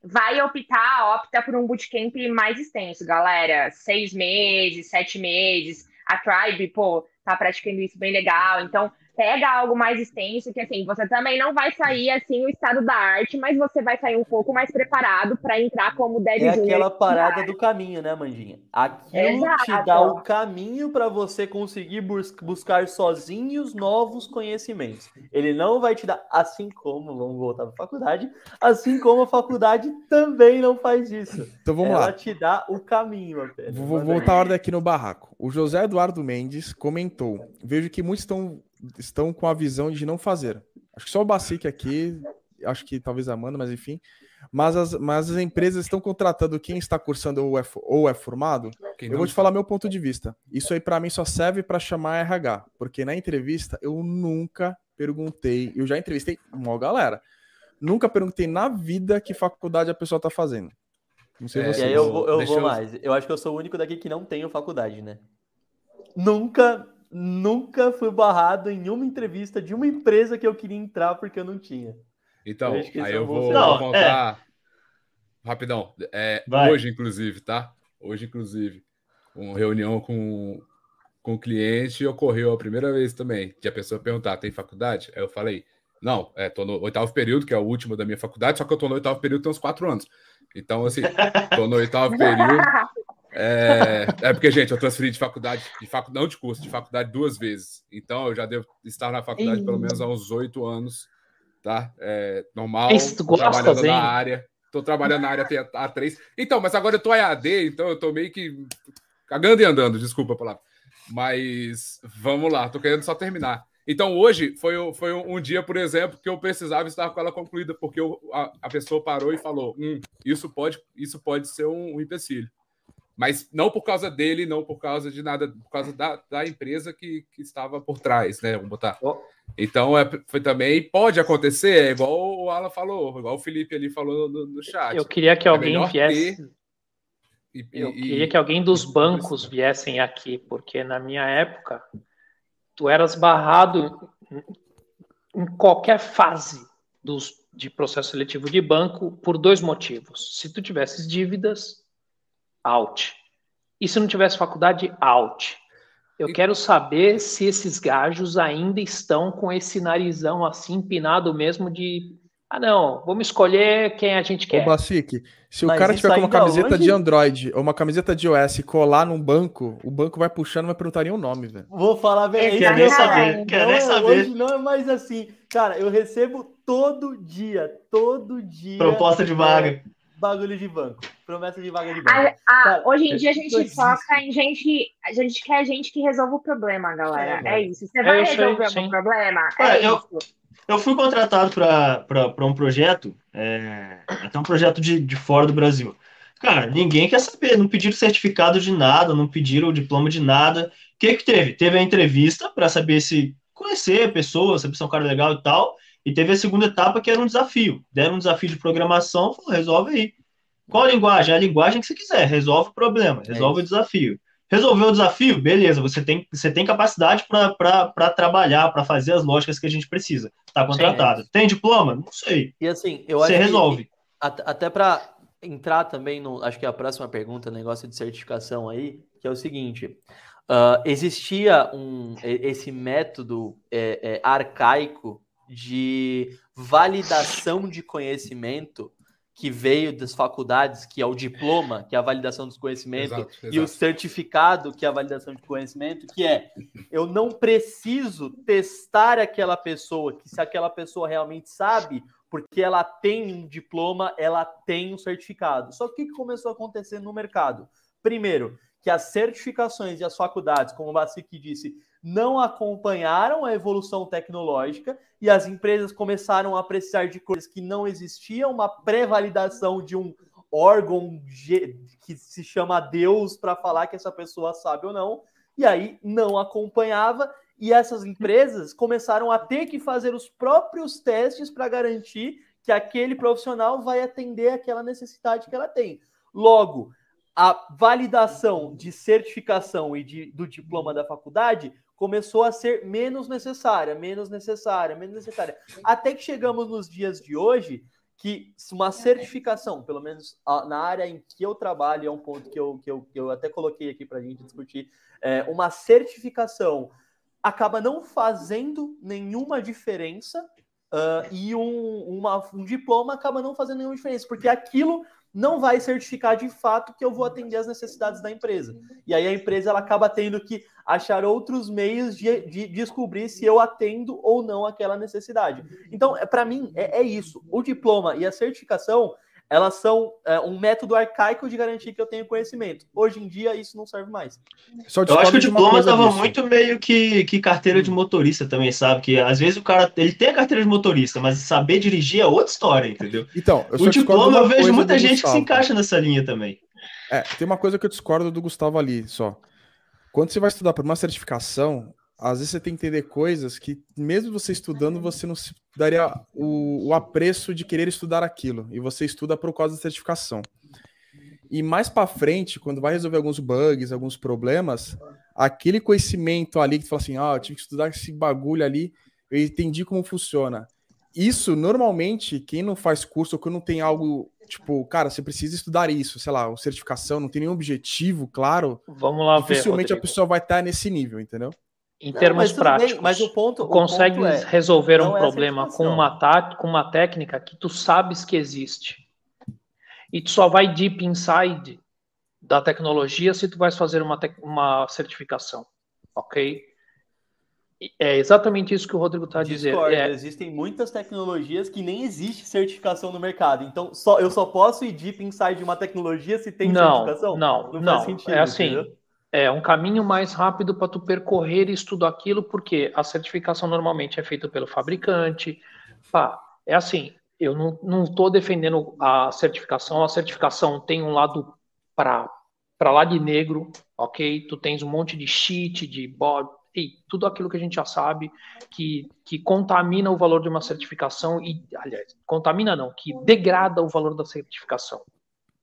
vai optar, opta por um bootcamp mais extenso, galera. Seis meses, sete meses. A Tribe, pô, tá praticando isso bem legal. Então, pega algo mais extenso, que assim, você também não vai sair assim o estado da arte, mas você vai sair um pouco mais preparado para entrar como dev É aquela da parada do caminho, né, Mandinha? Aquilo te Exato. dá o caminho para você conseguir bus- buscar sozinhos novos conhecimentos. Ele não vai te dar, assim como, vamos voltar para a faculdade, assim como a faculdade também não faz isso. Então vamos Ela lá. te dá o caminho apenas. Vou, voltar a ordem aqui no barraco. O José Eduardo Mendes comentou: Vejo que muitos estão, estão com a visão de não fazer. Acho que só o Bacique aqui, acho que talvez a Amanda, mas enfim. Mas as, mas as empresas estão contratando quem está cursando ou é, ou é formado. quem Eu vou te falar meu ponto de vista. Isso aí para mim só serve para chamar RH, porque na entrevista eu nunca perguntei. Eu já entrevistei uma galera. Nunca perguntei na vida que faculdade a pessoa tá fazendo. Não sei É, você. E aí eu vou, eu vou eu- mais. Eu acho que eu sou o único daqui que não tenho faculdade, né? Nunca, nunca fui barrado em uma entrevista de uma empresa que eu queria entrar porque eu não tinha. Então, Eu que aí é eu vou, sinal. vou Não, contar rapidão. É, hoje, inclusive, tá? Hoje, inclusive, uma reunião com, com o cliente ocorreu a primeira vez também, de a pessoa perguntar, tem faculdade? Aí eu falei, não, é, tô no oitavo período, que é o último da minha faculdade, só que eu tô no oitavo período tem uns quatro anos. Então, assim, tô no oitavo período. É, é porque, gente, eu transferi de faculdade, de facu, não de curso, de faculdade duas vezes. Então, eu já devo estar na faculdade pelo menos há uns oito anos, tá? É normal, tu tô trabalhando gostas, hein? na área. Tô trabalhando na área há três. Então, mas agora eu tô EAD, então eu tô meio que cagando e andando, desculpa a palavra. Mas vamos lá, tô querendo só terminar. Então, hoje foi, foi um um dia, por exemplo, que eu precisava estar com ela concluída, porque eu- a, a pessoa parou e falou: hum, isso, pode, isso pode ser um, um empecilho. Mas não por causa dele, não por causa de nada, por causa da, da empresa que, que estava por trás, né? Vamos botar. Então, é, foi também, pode acontecer, é igual o Alan falou, igual o Felipe ali falou no, no chat. Eu queria que alguém melhor viesse. E- Eu e- queria e- que alguém dos bancos viessem aqui, porque na minha época tu eras barrado em- em qualquer fase dos, de processo seletivo de banco por dois motivos. Se tu tivesses dívidas, out. E se não tivesse faculdade, out. Eu E- quero saber se esses gajos ainda estão com esse narizão assim empinado mesmo de Ah, não, vamos escolher quem a gente quer. Ô, Basic, se Mas o cara tiver com uma camiseta hoje- de Android ou uma camiseta de iOS e colar num banco, o banco vai puxando e vai perguntar nem o nome, velho. Vou falar bem. Quer nem saber, quer não nem é- saber. Hoje não é mais assim. Cara, eu recebo todo dia, todo dia. Proposta de vaga. bagulho de banco. Promessa de vaga de banco. A- a- Cara, hoje em dia a gente foca em gente. A gente quer gente que resolva o problema, galera. É, É, velho. isso. Você vai aí, resolver sim. algum problema? É eu- isso. Eu fui contratado para um projeto, é, até um projeto de, de fora do Brasil. Cara, ninguém quer saber, não pediram certificado de nada, não pediram diploma de nada. O que que teve? Teve a entrevista para saber se conhecer a pessoa, se a pessoa é um cara legal e tal, e teve a segunda etapa que era um desafio. Deram um desafio de programação, falou, resolve aí. Qual a linguagem? A linguagem que você quiser, resolve o problema, resolve o desafio. Resolveu o desafio? Beleza, você tem, você tem capacidade para trabalhar, para fazer as lógicas que a gente precisa. Está contratado. Tem diploma? Não sei. E assim, eu Você acho que- resolve. At- Até para entrar também no. Acho que é a próxima pergunta, negócio de certificação aí, que é o seguinte: ah, existia um, esse método é, é, arcaico de validação de conhecimento que veio das faculdades, que é o diploma, que é a validação dos conhecimentos, Exato, e o exato. certificado, que é a validação de conhecimento, que é eu não preciso testar aquela pessoa, que se aquela pessoa realmente sabe, porque ela tem um diploma, ela tem um certificado. Só que o que começou a acontecer no mercado? Primeiro, que as certificações e as faculdades, como o Bacic disse, não acompanharam a evolução tecnológica e as empresas começaram a precisar de coisas que não existia, uma pré-validação de um órgão que se chama Deus para falar que essa pessoa sabe ou não, e aí não acompanhava e essas empresas começaram a ter que fazer os próprios testes para garantir que aquele profissional vai atender aquela necessidade que ela tem. Logo, a validação de certificação e de, do diploma da faculdade começou a ser menos necessária, menos necessária, menos necessária. Até que chegamos nos dias de hoje que uma certificação, pelo menos na área em que eu trabalho, é um ponto que eu, que eu, que eu até coloquei aqui para a gente discutir, é, uma certificação acaba não fazendo nenhuma diferença ah, e um, uma- um diploma acaba não fazendo nenhuma diferença, porque aquilo não vai certificar de fato que eu vou atender as necessidades da empresa. E aí a empresa ela acaba tendo que achar outros meios de, de descobrir se eu atendo ou não aquela necessidade. Então, para mim, é, é isso. O diploma e a certificação, elas são é, um método arcaico de garantir que eu tenho conhecimento. Hoje em dia, isso não serve mais. Só Eu acho que o diploma coisa tava disso. muito meio que, que carteira de motorista também, sabe? Que às vezes o cara ele tem a carteira de motorista, mas saber dirigir é outra história, entendeu? Então, O diploma eu vejo muita gente que se Gustavo. encaixa nessa linha também. É, tem uma coisa que eu discordo do Gustavo ali, só. Quando você vai estudar para uma certificação, às vezes você tem que entender coisas que, mesmo você estudando, você não se daria o, o apreço de querer estudar aquilo. E você estuda por causa da certificação. E mais para frente, quando vai resolver alguns bugs, alguns problemas, aquele conhecimento ali que tu fala assim, ah, eu tive que estudar esse bagulho ali, eu entendi como funciona. Isso, normalmente, quem não faz curso ou quando não tem algo, tipo, cara, você precisa estudar isso, sei lá, certificação, não tem nenhum objetivo, claro, Vamos lá ver. dificilmente a Rodrigo. pessoa vai estar nesse nível, entendeu? Em Não, termos tudo bem, práticos, mas o ponto, consegue é, resolver um é a problema com uma, tá, com uma técnica que tu sabes que existe. E tu só vai deep inside da tecnologia se tu vais fazer uma, uma certificação, ok? É exatamente isso que o Rodrigo está dizendo. É, Existem muitas tecnologias que nem existe certificação no mercado. Então, só, eu só posso ir deep inside de uma tecnologia se tem não, certificação? não, Não não. é assim, entendeu? É um caminho mais rápido para tu percorrer isso tudo aquilo, porque a certificação normalmente é feita pelo fabricante. Pá, é assim, eu não, tô defendendo a certificação, a certificação tem um lado para para lá de negro, ok? Tu tens um monte de cheat, de bot, e tudo aquilo que a gente já sabe que, que contamina o valor de uma certificação e, aliás, contamina não, que degrada o valor da certificação,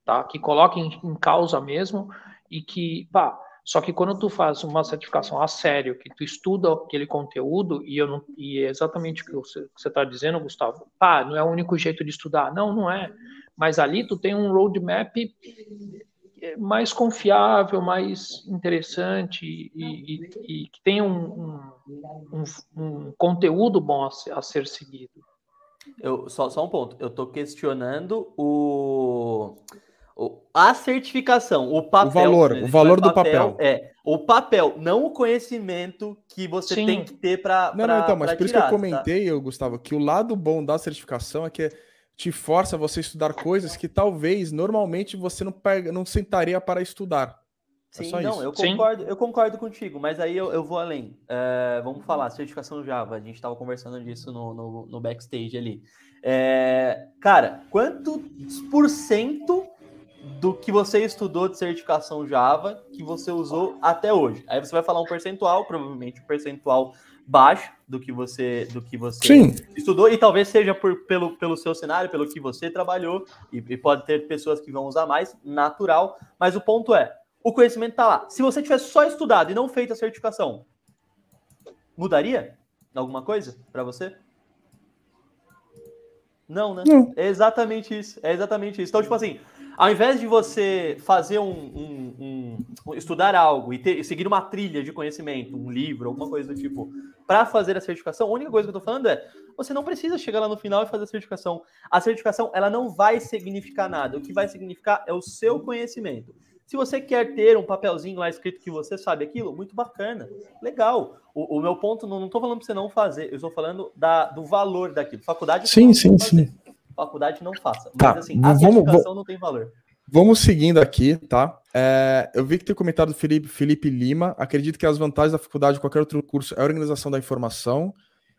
tá? Que coloca em, em causa mesmo e que, pá, só que quando tu faz uma certificação a sério, que tu estuda aquele conteúdo, e, eu não, e é exatamente o que você está dizendo, Gustavo, pá, não é o único jeito de estudar. Não, não é. Mas ali tu tem um roadmap mais confiável, mais interessante e, que tem um, um- um- um conteúdo bom a ser, a ser seguido. Eu, só, só um ponto. Eu tô questionando o a certificação, o papel. O valor, né? o valor do papel. É, o papel, não o conhecimento que você Sim. tem que ter para. Não, não, então, mas por isso que eu tá? comentei, eu, Gustavo, que o lado bom da certificação é que te força você a estudar coisas que talvez normalmente você não pega, não sentaria para estudar. É Sim, só não, isso. eu Sim. concordo, eu concordo contigo, mas aí eu, eu vou além. É, vamos falar, certificação Java, a gente estava conversando disso no, no, no backstage ali. É, cara, quantos por cento do que você estudou de certificação Java que você usou até hoje? Aí você vai falar um percentual, provavelmente um percentual baixo do que você do que você Sim, estudou e talvez seja por, pelo, pelo seu cenário, pelo que você trabalhou, e, e pode ter pessoas que vão usar mais, natural, mas o ponto é, o conhecimento está lá. Se você tivesse só estudado e não feito a certificação, mudaria alguma coisa para você? Não, né? Não. É exatamente isso. É exatamente isso. Então, tipo assim, ao invés de você fazer um, um- um- estudar algo e ter- seguir uma trilha de conhecimento, um livro, alguma coisa do tipo, para fazer a certificação, a única coisa que eu tô falando é, você não precisa chegar lá no final e fazer a certificação. A certificação, ela não vai significar nada. O que vai significar é o seu conhecimento. Se você quer ter um papelzinho lá escrito que você sabe aquilo, muito bacana, legal. O, o meu ponto, não, não tô falando para você não fazer, eu estou falando da, do valor daquilo. Faculdade, Sim, sim, fazer. sim. Faculdade não faça. Tá, Mas assim, a vamos- certificação não tem valor. Vamos seguindo aqui, tá? É, eu vi que tem comentário do Felipe, Felipe Lima. Acredito que as vantagens da faculdade de qualquer outro curso é a organização da informação.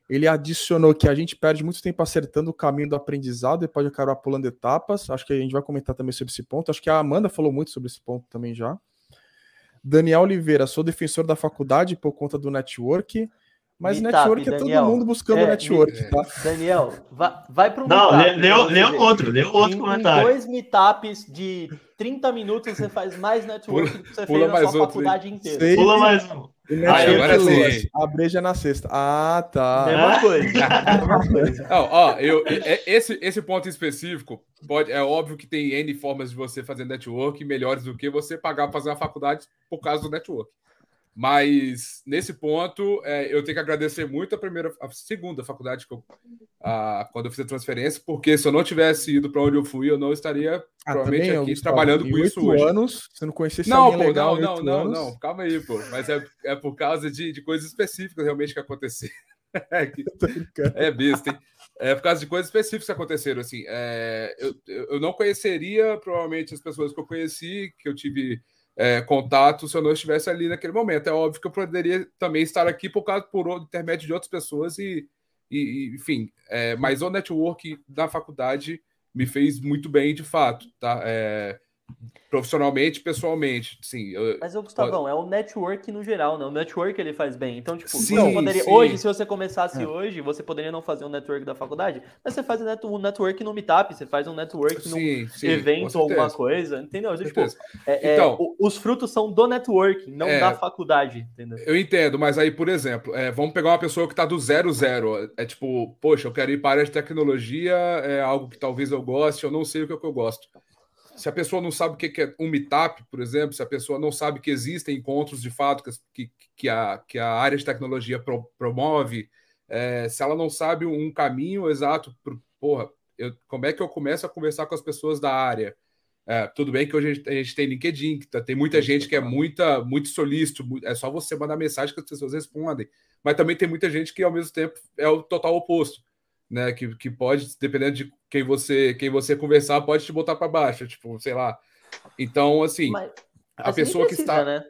Ele adicionou que a gente perde muito tempo acertando o caminho do aprendizado e pode acabar pulando etapas. Acho que a gente vai comentar também sobre esse ponto. Acho que a Amanda falou muito sobre esse ponto também já. Daniel Oliveira, sou defensor da faculdade por conta do network. Mas Meetup, network é Daniel. todo mundo buscando É, network, me- tá? Daniel, vai, vai para um Não, meetup, lê, lê, lê um outro, lê um outro Em- Em comentário. dois meetups de 30 minutos, você faz mais network do que você pula fez na sua outro, faculdade inteira. Sei. Pula mais um. Network agora é sim. A breja é na sexta. Ah, tá. Mesma coisa. Mesma coisa. Não, ó, eu, é- esse, esse ponto específico, pode, é óbvio que tem N formas de você fazer network melhores do que você pagar para fazer uma faculdade por causa do network. Mas nesse ponto, é, eu tenho que agradecer muito a primeira, a segunda faculdade que eu, a, quando eu fiz a transferência, porque se eu não tivesse ido para onde eu fui, eu não estaria Ah, provavelmente aqui trabalhando com isso hoje. anos, você não conhecia esse Não, pô, legal não, não, não, anos. não, calma aí, pô. Mas é, é por causa de, de coisas específicas realmente que aconteceram. É que- é besta, hein? É por causa de coisas específicas que aconteceram, assim. é, eu, eu não conheceria, provavelmente, as pessoas que eu conheci, que eu tive é, contato, se eu não estivesse ali naquele momento. É óbvio que eu poderia também estar aqui por causa por intermédio de outras pessoas e, e- enfim. é, mas o network da faculdade me fez muito bem, de fato, tá? É, profissionalmente, pessoalmente, sim. eu- Mas o Gustavão, é o network no geral, né? O network ele faz bem. Então, tipo, Sim, você poderia, sim. hoje, se você começasse É. hoje, você poderia não fazer um network da faculdade, mas você faz um net- network no Meetup, você faz um network num sim, sim, evento ou alguma coisa, entendeu? Então, tipo, é- é, Então- o- os frutos são do networking, não É. da faculdade, entendeu? Eu entendo, mas aí, por exemplo, é, vamos pegar uma pessoa que está do zero zero. É tipo, poxa, eu quero ir para a área de tecnologia, é algo que talvez eu goste, eu não sei o que, é que eu gosto. Se a pessoa não sabe o que é um meetup, por exemplo, se a pessoa não sabe que existem encontros de fato que, que, a, que a área de tecnologia pro- promove, é, se ela não sabe um caminho exato, pro, porra, eu, como é que eu começo a conversar com as pessoas da área? É, tudo bem que hoje a gente, a gente tem LinkedIn, que tá- tem muita gente que é muita, muito solícito, é só você mandar mensagem que as pessoas respondem. Mas também tem muita gente que, ao mesmo tempo, é o total oposto, né? Que, que pode, dependendo de quem você, quem você conversar, pode te botar para baixo, tipo, sei lá. Então, assim, Mas, a pessoa que precisa, está. né?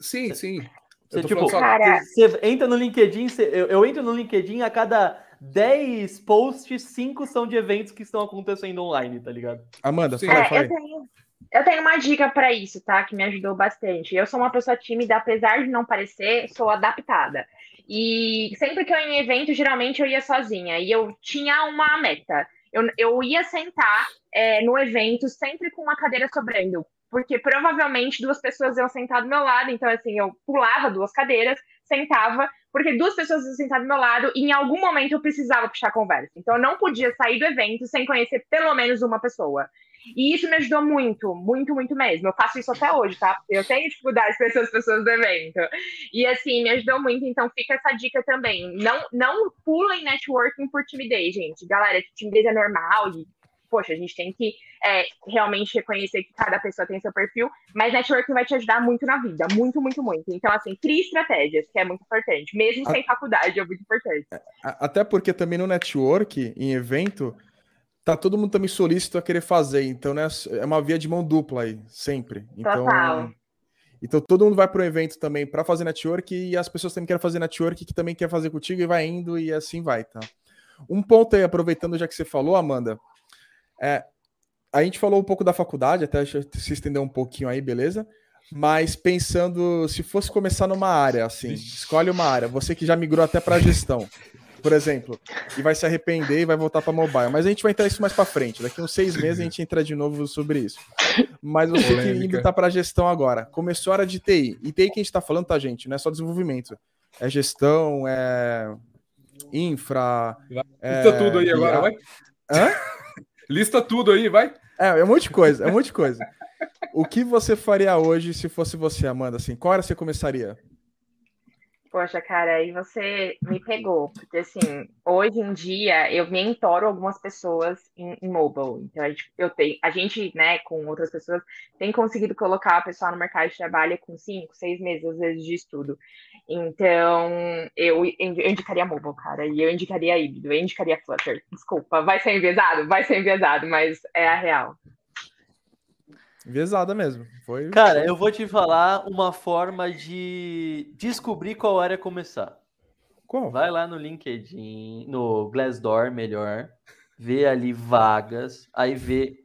Sim, sim. Você, Eu tô tipo, falando só- Cara, Você entra no LinkedIn, você- eu, eu entro no LinkedIn, a cada 10 posts, 5 são de eventos que estão acontecendo online, tá ligado? Amanda, Sim. fala, É, fala eu tenho, eu tenho uma dica pra isso, tá? Que me ajudou bastante. Eu sou uma pessoa tímida, apesar de não parecer, sou adaptada. E sempre que eu ia em evento, geralmente eu ia sozinha. E eu tinha uma meta. Eu, eu ia sentar é, no evento sempre com uma cadeira sobrando. Porque provavelmente duas pessoas iam sentar do meu lado. Então, assim, eu pulava duas cadeiras, sentava, porque duas pessoas iam sentar do meu lado e em algum momento eu precisava puxar conversa. Então, eu não podia sair do evento sem conhecer pelo menos uma pessoa. E isso me ajudou muito, muito, muito mesmo. Eu faço isso até hoje, tá? Eu tenho dificuldade com essas pessoas do evento. E assim, me ajudou muito, então fica essa dica também. Não, não pulem networking por timidez, gente. Galera, timidez é normal e poxa, a gente tem que é, realmente reconhecer que cada pessoa tem seu perfil, mas networking vai te ajudar muito na vida, muito, muito, muito. Então, assim, crie estratégias, que é muito importante, mesmo sem faculdade, é muito importante. É, até porque também no network, em evento, tá todo mundo também solícito a querer fazer, então né, é uma via de mão dupla aí, sempre. Então, Total. Então todo mundo vai para o evento também para fazer network e as pessoas também querem fazer network que também quer fazer contigo e vai indo e assim vai, tá? Um ponto aí, aproveitando já que você falou, Amanda, é, a gente falou um pouco da faculdade, até se estender um pouquinho aí, beleza? Mas pensando, se fosse começar numa área, assim, escolhe uma área, você que já migrou até para gestão, por exemplo, e vai se arrepender e vai voltar para mobile. Mas a gente vai entrar isso mais para frente. Daqui uns seis meses a gente entra de novo sobre isso. Mas você Polêmica. que está para gestão agora, começou a área de TI. E TI que a gente está falando, tá, gente? Não é só desenvolvimento. É gestão, é infra. É... tudo aí agora, vai. Hã? Lista tudo aí, vai. É, é um monte de coisa, é um monte de coisa. O que você faria hoje se fosse você, Amanda? Assim, qual hora você começaria? Poxa, cara, aí você me pegou, porque assim, hoje em dia eu mentoro algumas pessoas em, em mobile. Então, a gente, eu tenho, a gente, né, com outras pessoas, tem conseguido colocar a pessoa no mercado de trabalho com cinco, seis meses, às vezes, de estudo. Então, eu, eu indicaria mobile, cara, e eu indicaria híbrido, eu indicaria Flutter. Desculpa, vai ser enviesado? Vai ser enviesado, mas é a real. Enviesada mesmo. Foi, Cara, eu vou te falar uma forma de descobrir qual área começar. Qual? Vai lá no LinkedIn, no Glassdoor, melhor, vê ali vagas, aí vê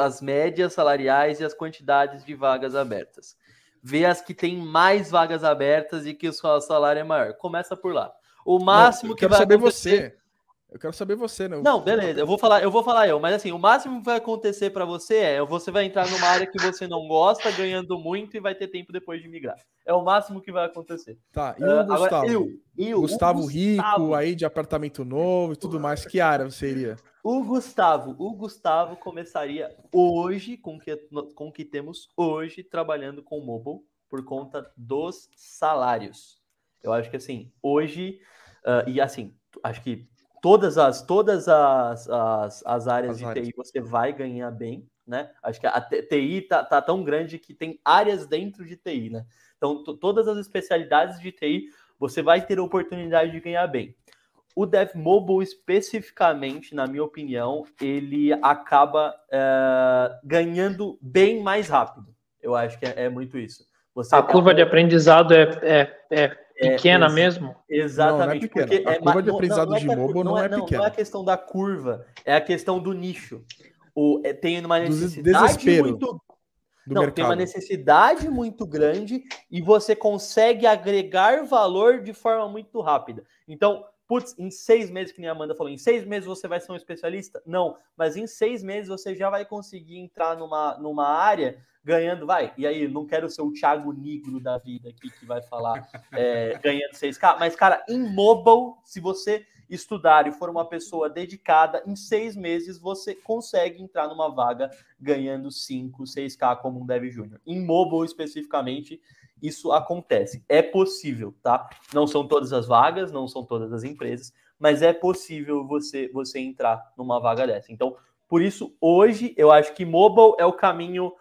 as médias salariais e as quantidades de vagas abertas. Vê as que tem mais vagas abertas e que o seu salário é maior. Começa por lá. O máximo Não, que vai saber acontecer... você. Eu quero saber você, né? Não, beleza, eu vou falar, eu vou falar eu, mas assim, o máximo que vai acontecer para você é você vai entrar numa área que você não gosta, ganhando muito e vai ter tempo depois de migrar. É o máximo que vai acontecer. Tá, e o uh, Gustavo? Agora, eu, eu, Gustavo, Gustavo Rico, aí de apartamento novo e tudo mais, que área você iria? O Gustavo, o Gustavo começaria hoje com que com que temos hoje trabalhando com mobile por conta dos salários. Eu acho que assim, hoje uh, e assim, acho que todas as todas as, as, as áreas as de áreas. TI você vai ganhar bem, né? Acho que a TI tá, tá tão grande que tem áreas dentro de TI, né? Então, todas as especialidades de TI você vai ter a oportunidade de ganhar bem. O Dev Mobile, especificamente, na minha opinião, ele acaba é, ganhando bem mais rápido. Eu acho que é, é muito isso. Você a curva de aprendizado é, é é, pequena é, mesmo? Exatamente. Não, não é porque a curva é, de aprendizado não, de é mobile não, é, pequena. Não é a questão da curva, é a questão do nicho. O, tem uma necessidade muito. não, mercado. tem uma necessidade muito grande e você consegue agregar valor de forma muito rápida. Então, putz, em seis meses, que nem a Amanda falou, em seis meses você vai ser um especialista? Não, mas em seis meses você já vai conseguir entrar numa, numa área ganhando, vai, e aí, não quero ser o Thiago Negro da vida aqui que vai falar é, ganhando 6K, mas, cara, em mobile, se você estudar e for uma pessoa dedicada, em seis meses você consegue entrar numa vaga ganhando 5, 6K como um Dev Júnior. Em mobile, especificamente, isso acontece. É possível, tá? Não são todas as vagas, não são todas as empresas, mas é possível você, você entrar numa vaga dessa. Então, por isso, hoje, eu acho que mobile é o caminho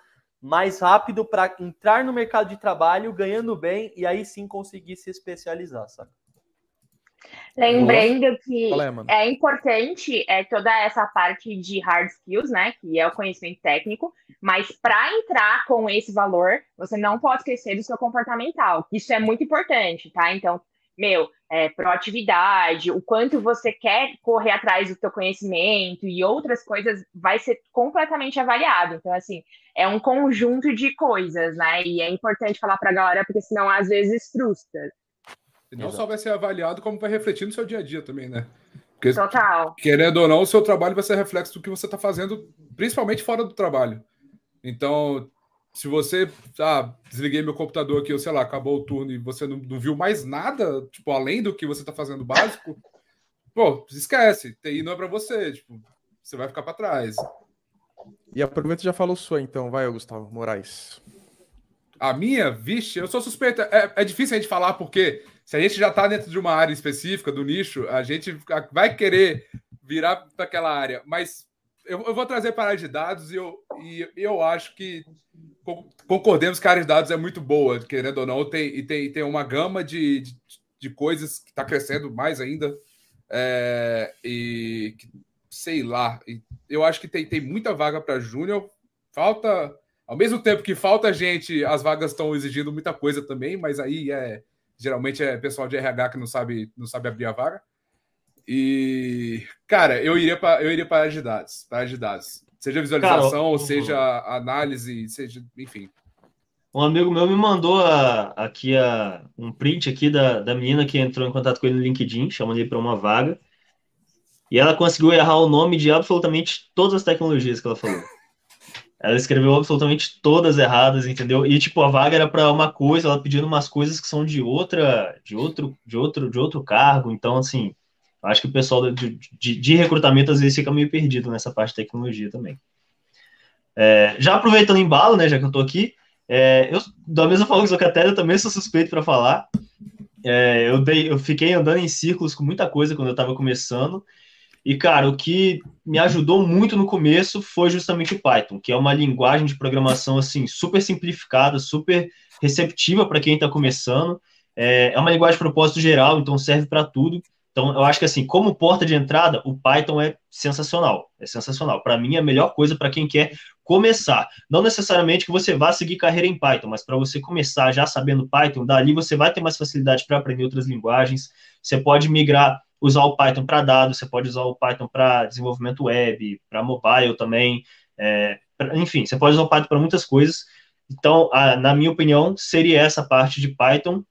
mais rápido para entrar no mercado de trabalho, ganhando bem e aí sim conseguir se especializar, sabe? Lembrando que é importante é toda essa parte de hard skills, né, que é o conhecimento técnico, mas para entrar com esse valor, você não pode esquecer do seu comportamental. Isso é muito importante, tá? Então, meu, é, proatividade, o quanto você quer correr atrás do seu conhecimento e outras coisas vai ser completamente avaliado. Então, assim, é um conjunto de coisas, né? E é importante falar para a galera, porque senão às vezes frustra. E não Exato. só vai ser avaliado, como vai refletir no seu dia a dia também, né? Porque, Total. Querendo ou não, o seu trabalho vai ser reflexo do que você está fazendo, principalmente fora do trabalho. Então, se você. Ah, desliguei meu computador aqui, ou sei lá, acabou o turno e você não, não viu mais nada, tipo, além do que você está fazendo básico, pô, esquece. TI não é para você, tipo, você vai ficar para trás. E aproveita já falou sua, então. Vai, Gustavo Moraes. A minha, vixe, eu sou suspeita. É, é difícil a gente falar porque se a gente já está dentro de uma área específica do nicho, a gente vai querer virar para aquela área. Mas eu, eu, vou trazer para de dados e eu, e eu acho que concordemos que a área de dados é muito boa, querendo ou não, tem, e tem, tem uma gama de, de, de coisas que está crescendo mais ainda. É, e sei lá, eu acho que tem, tem muita vaga para Júnior. Falta, ao mesmo tempo que falta gente, as vagas estão exigindo muita coisa também, mas aí é geralmente é pessoal de RH que não sabe, não sabe abrir a vaga. E, cara, eu iria para eu iria para área de dados, para de dados. Seja visualização, cara, seja análise, seja, enfim. Um amigo meu me mandou a, aqui a, um print aqui da, da menina que entrou em contato com ele no LinkedIn, chamando ele para uma vaga. E ela conseguiu errar o nome de absolutamente todas as tecnologias que ela falou. Ela escreveu absolutamente todas erradas, entendeu? E tipo, a vaga era para uma coisa, ela pedindo umas coisas que são de outra, de outro, de outro, de outro cargo. Então, assim, acho que o pessoal de, de, de recrutamento às vezes fica meio perdido nessa parte de tecnologia também. É, já aproveitando o embalo, né, já que eu tô aqui, é, eu, da mesma forma que catéter, eu também sou suspeito para falar. É, eu, dei, eu fiquei andando em círculos com muita coisa quando eu estava começando, e, cara, o que me ajudou muito no começo foi justamente o Python, que é uma linguagem de programação, assim, super simplificada, super receptiva para quem está começando. É, é, uma linguagem de propósito geral, então serve para tudo. Então, eu acho que, assim, como porta de entrada, o Python é sensacional. É sensacional. Para mim, é a melhor coisa para quem quer começar. Não necessariamente que você vá seguir carreira em Python, mas para você começar já sabendo Python, dali você vai ter mais facilidade para aprender outras linguagens. Você pode migrar usar o Python para dados, você pode usar o Python para desenvolvimento web, para mobile também, é, pra, enfim, você pode usar o Python para muitas coisas. Então, a, na minha opinião, seria essa parte de Python,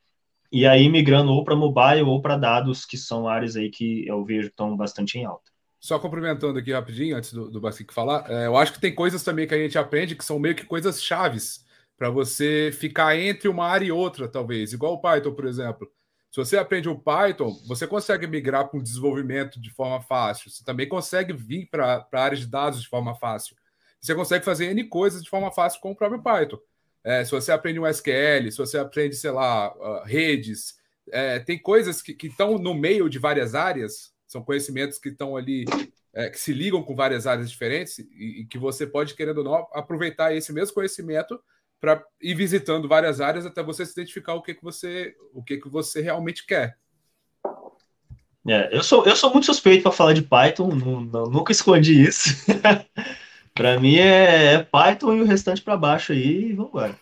e aí migrando ou para mobile ou para dados, que são áreas aí que eu vejo estão bastante em alta. Só complementando aqui rapidinho, antes do, do Basic falar, é, eu acho que tem coisas também que a gente aprende que são meio que coisas chaves para você ficar entre uma área e outra, talvez, igual o Python, por exemplo. Se você aprende o Python, você consegue migrar para o desenvolvimento de forma fácil. Você também consegue vir para a área de dados de forma fácil. Você consegue fazer N coisas de forma fácil com o próprio Python. É, se você aprende um SQL, se você aprende, sei lá, uh, redes, é, tem coisas que estão no meio de várias áreas, são conhecimentos que estão ali, é, que se ligam com várias áreas diferentes e, e que você pode, querendo ou não, aproveitar esse mesmo conhecimento para ir visitando várias áreas até você se identificar o que, que você o que, que você realmente quer. É, eu sou eu sou muito suspeito para falar de Python, não, não, nunca escondi isso. para mim é, é, Python e o restante para baixo aí, e vamos embora.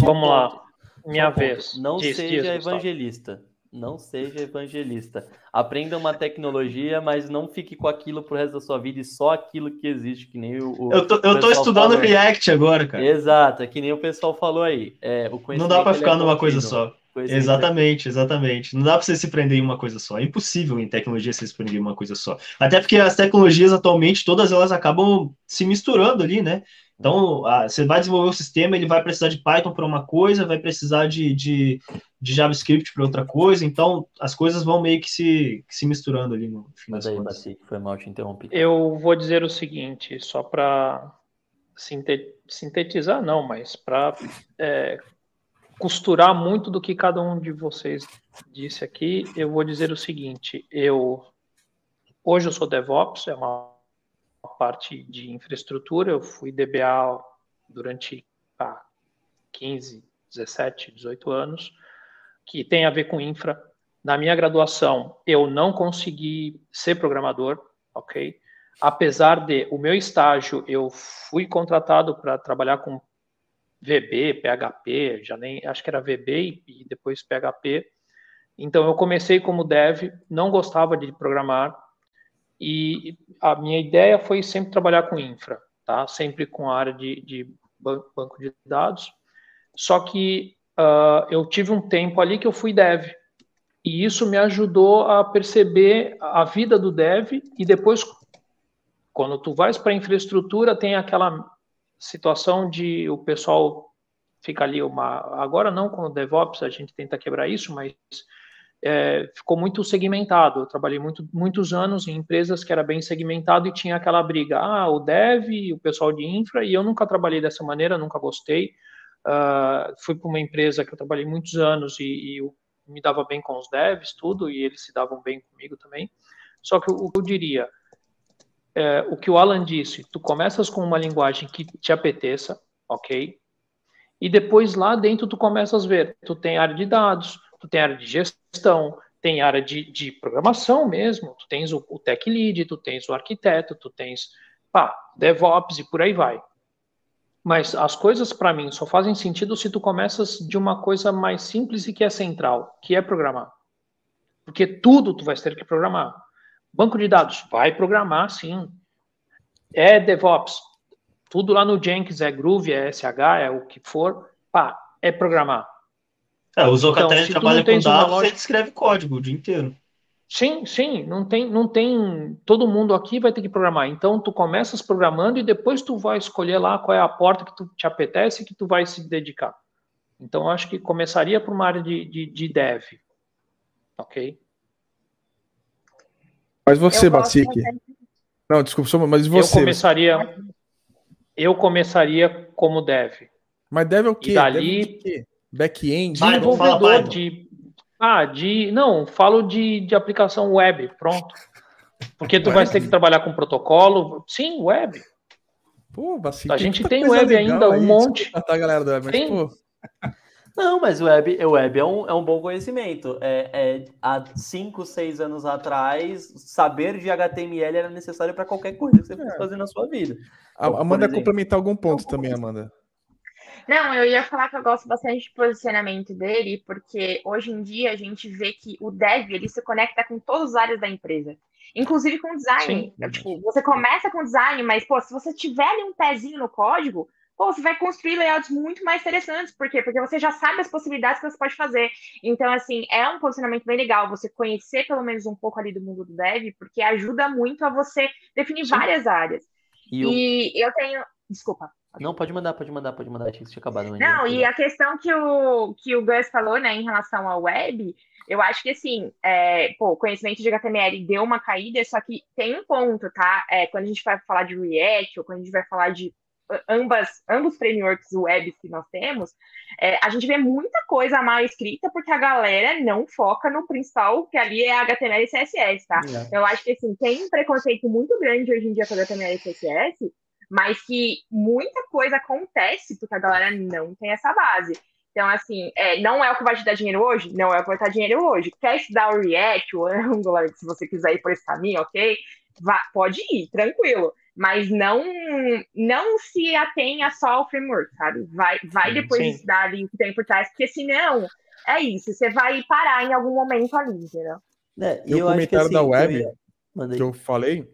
Vamos lá, minha vez. Não diz, seja diz, evangelista não seja evangelista. Aprenda uma tecnologia, mas não fique com aquilo pro resto da sua vida e só aquilo que existe, que nem o. o eu tô, eu tô estudando React agora, cara. Exato, é que nem o pessoal falou aí. É, o não dá para ficar é numa coisa só. Exatamente, exatamente. Não dá para você se prender em uma coisa só. É impossível em tecnologia você se prender em uma coisa só. Até porque as tecnologias atualmente, todas elas acabam se misturando ali, né? Então, ah, você vai desenvolver o sistema, ele vai precisar de Python para uma coisa, vai precisar de, de, de JavaScript para outra coisa, então as coisas vão meio que se, que se misturando ali no fim Mas das aí, contas. foi mal te interromper. Eu vou dizer o seguinte, só para sintetizar, não, mas para é, costurar muito do que cada um de vocês disse aqui, eu vou dizer o seguinte, eu hoje eu sou DevOps, é uma parte de infraestrutura, eu fui DBA durante ah, 15, 17, 18 anos, que tem a ver com infra. Na minha graduação, eu não consegui ser programador, ok? Apesar de o meu estágio, eu fui contratado para trabalhar com VB, PHP, já nem acho que era VB e depois PHP. Então eu comecei como dev, não gostava de programar, e a minha ideia foi sempre trabalhar com infra, tá? Sempre com a área de, de banco de dados. Só que uh, eu tive um tempo ali que eu fui dev. E isso me ajudou a perceber a vida do dev e depois, quando tu vais para infraestrutura, tem aquela situação de o pessoal fica ali uma... Agora não com o DevOps, a gente tenta quebrar isso, mas é, ficou muito segmentado. Eu trabalhei muito, muitos anos em empresas que era bem segmentado e tinha aquela briga, ah, o dev, o pessoal de infra, e eu nunca trabalhei dessa maneira, nunca gostei. Uh, fui para uma empresa que eu trabalhei muitos anos e, e me dava bem com os devs, tudo, e eles se davam bem comigo também. Só que o que eu diria, é, o que o Alan disse, tu começas com uma linguagem que te apeteça, ok? E depois lá dentro tu começas a ver, tu tem área de dados, tu tem área de gestão, tem área de, de programação mesmo, tu tens o, o tech lead, tu tens o arquiteto, tu tens pá, DevOps e por aí vai. Mas as coisas para mim só fazem sentido se tu começas de uma coisa mais simples e que é central, que é programar. Porque tudo tu vai ter que programar. Banco de dados, vai programar sim. É DevOps, tudo lá no Jenkins é Groove, é SH, é o que for, pá, é programar. É, o Zocatel então, trabalha com dados, ele escreve código o dia inteiro. Sim, sim, não tem, não tem, todo mundo aqui vai ter que programar. Então tu começas programando e depois tu vai escolher lá qual é a porta que tu te apetece e que tu vai se dedicar. Então eu acho que começaria por uma área de, de, de dev, ok? Mas você, Bacique. Não, desculpa, mas você? Eu começaria, eu começaria como dev. Mas dev é o quê? E dali, Back-end? Desenvolvedor de. Ah, de. Não, falo de, de aplicação web, pronto. Porque tu web? vai ter que trabalhar com protocolo. Sim, web. Pô, A gente tem web ainda, um monte. Tá, galera do web, mas, tem. pô. Não, mas o web, o web é, um, é um bom conhecimento. É, é, há 5, 6 anos atrás, saber de HTML era necessário para qualquer coisa que você fosse é. fazer na sua vida. A, Amanda complementar algum ponto também, Amanda. Não, eu ia falar que eu gosto bastante do posicionamento dele, porque hoje em dia a gente vê que o dev ele se conecta com todas as áreas da empresa, inclusive com design. Sim. Tipo, você começa com design, mas pô, se você tiver ali um pezinho no código, pô, você vai construir layouts muito mais interessantes. Por quê? Porque você já sabe as possibilidades que você pode fazer. Então, assim, é um posicionamento bem legal você conhecer pelo menos um pouco ali do mundo do dev, porque ajuda muito a você definir várias áreas. E, e eu... eu tenho. Desculpa. Não, pode mandar, pode mandar, pode mandar. Achei que tinha acabado. Não, e a questão que o, que o Gus falou, né, em relação ao web, eu acho que, assim, é, pô, conhecimento de HTML deu uma caída, só que tem um ponto, tá? É, quando a gente vai falar de React, ou quando a gente vai falar de ambas, ambos frameworks web que nós temos, é, a gente vê muita coisa mal escrita porque a galera não foca no principal, que ali é HTML e CSS, tá? É. Eu acho que, assim, tem um preconceito muito grande hoje em dia com HTML e CSS, mas que muita coisa acontece porque a galera não tem essa base. Então, assim, é, não é o que vai te dar dinheiro hoje? Não é o que vai te dar dinheiro hoje. Quer estudar o React, o Angular, se você quiser ir por esse caminho, ok? Vá, pode ir, tranquilo. Mas não não se atenha só ao framework, sabe? Vai, vai depois sim. estudar ali o que tem por trás, porque senão é isso, você vai parar em algum momento ali, entendeu? É, e o comentário assim, da web eu que eu falei,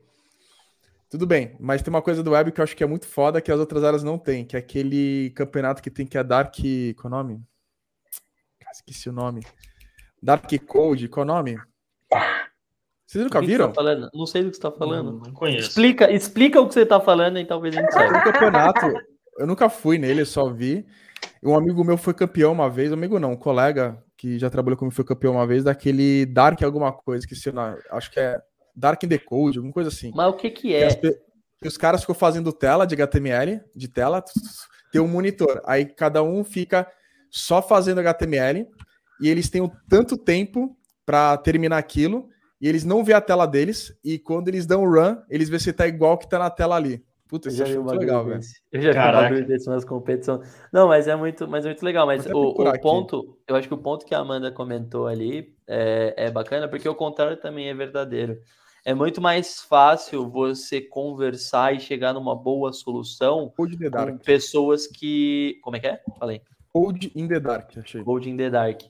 tudo bem, mas tem uma coisa do web que eu acho que é muito foda que as outras áreas não têm, que é aquele campeonato que tem que é Dark. Qual é o nome? Esqueci o nome. Dark Code, qual é o nome? Vocês nunca viram? Tá não sei do que você está falando. Não, não, conheço. Explica, explica o que você está falando e talvez a gente saiba. Um campeonato, eu nunca fui nele, só vi. Um amigo meu foi campeão uma vez, um amigo não, um colega que já trabalhou comigo foi campeão uma vez, daquele Dark alguma coisa, que se acho que é Dark Decode, alguma coisa assim. Mas o que que é? Que, os caras ficam fazendo tela de HTML, de tela, tem um monitor. Aí cada um fica só fazendo HTML e eles têm tanto tempo para terminar aquilo e eles não vê a tela deles e quando eles dão run, eles vê se tá igual que tá na tela ali. Puta, isso é muito legal, velho. Eu já vi um desse nas competições. Não, mas é muito, mas é muito legal. Mas o, o ponto, eu acho que o ponto que a Amanda comentou ali é, é bacana, porque o contrário também é verdadeiro é muito mais fácil você conversar e chegar numa boa solução com pessoas que. Como é que é? Falei. Code in the Dark, achei. Code in the Dark.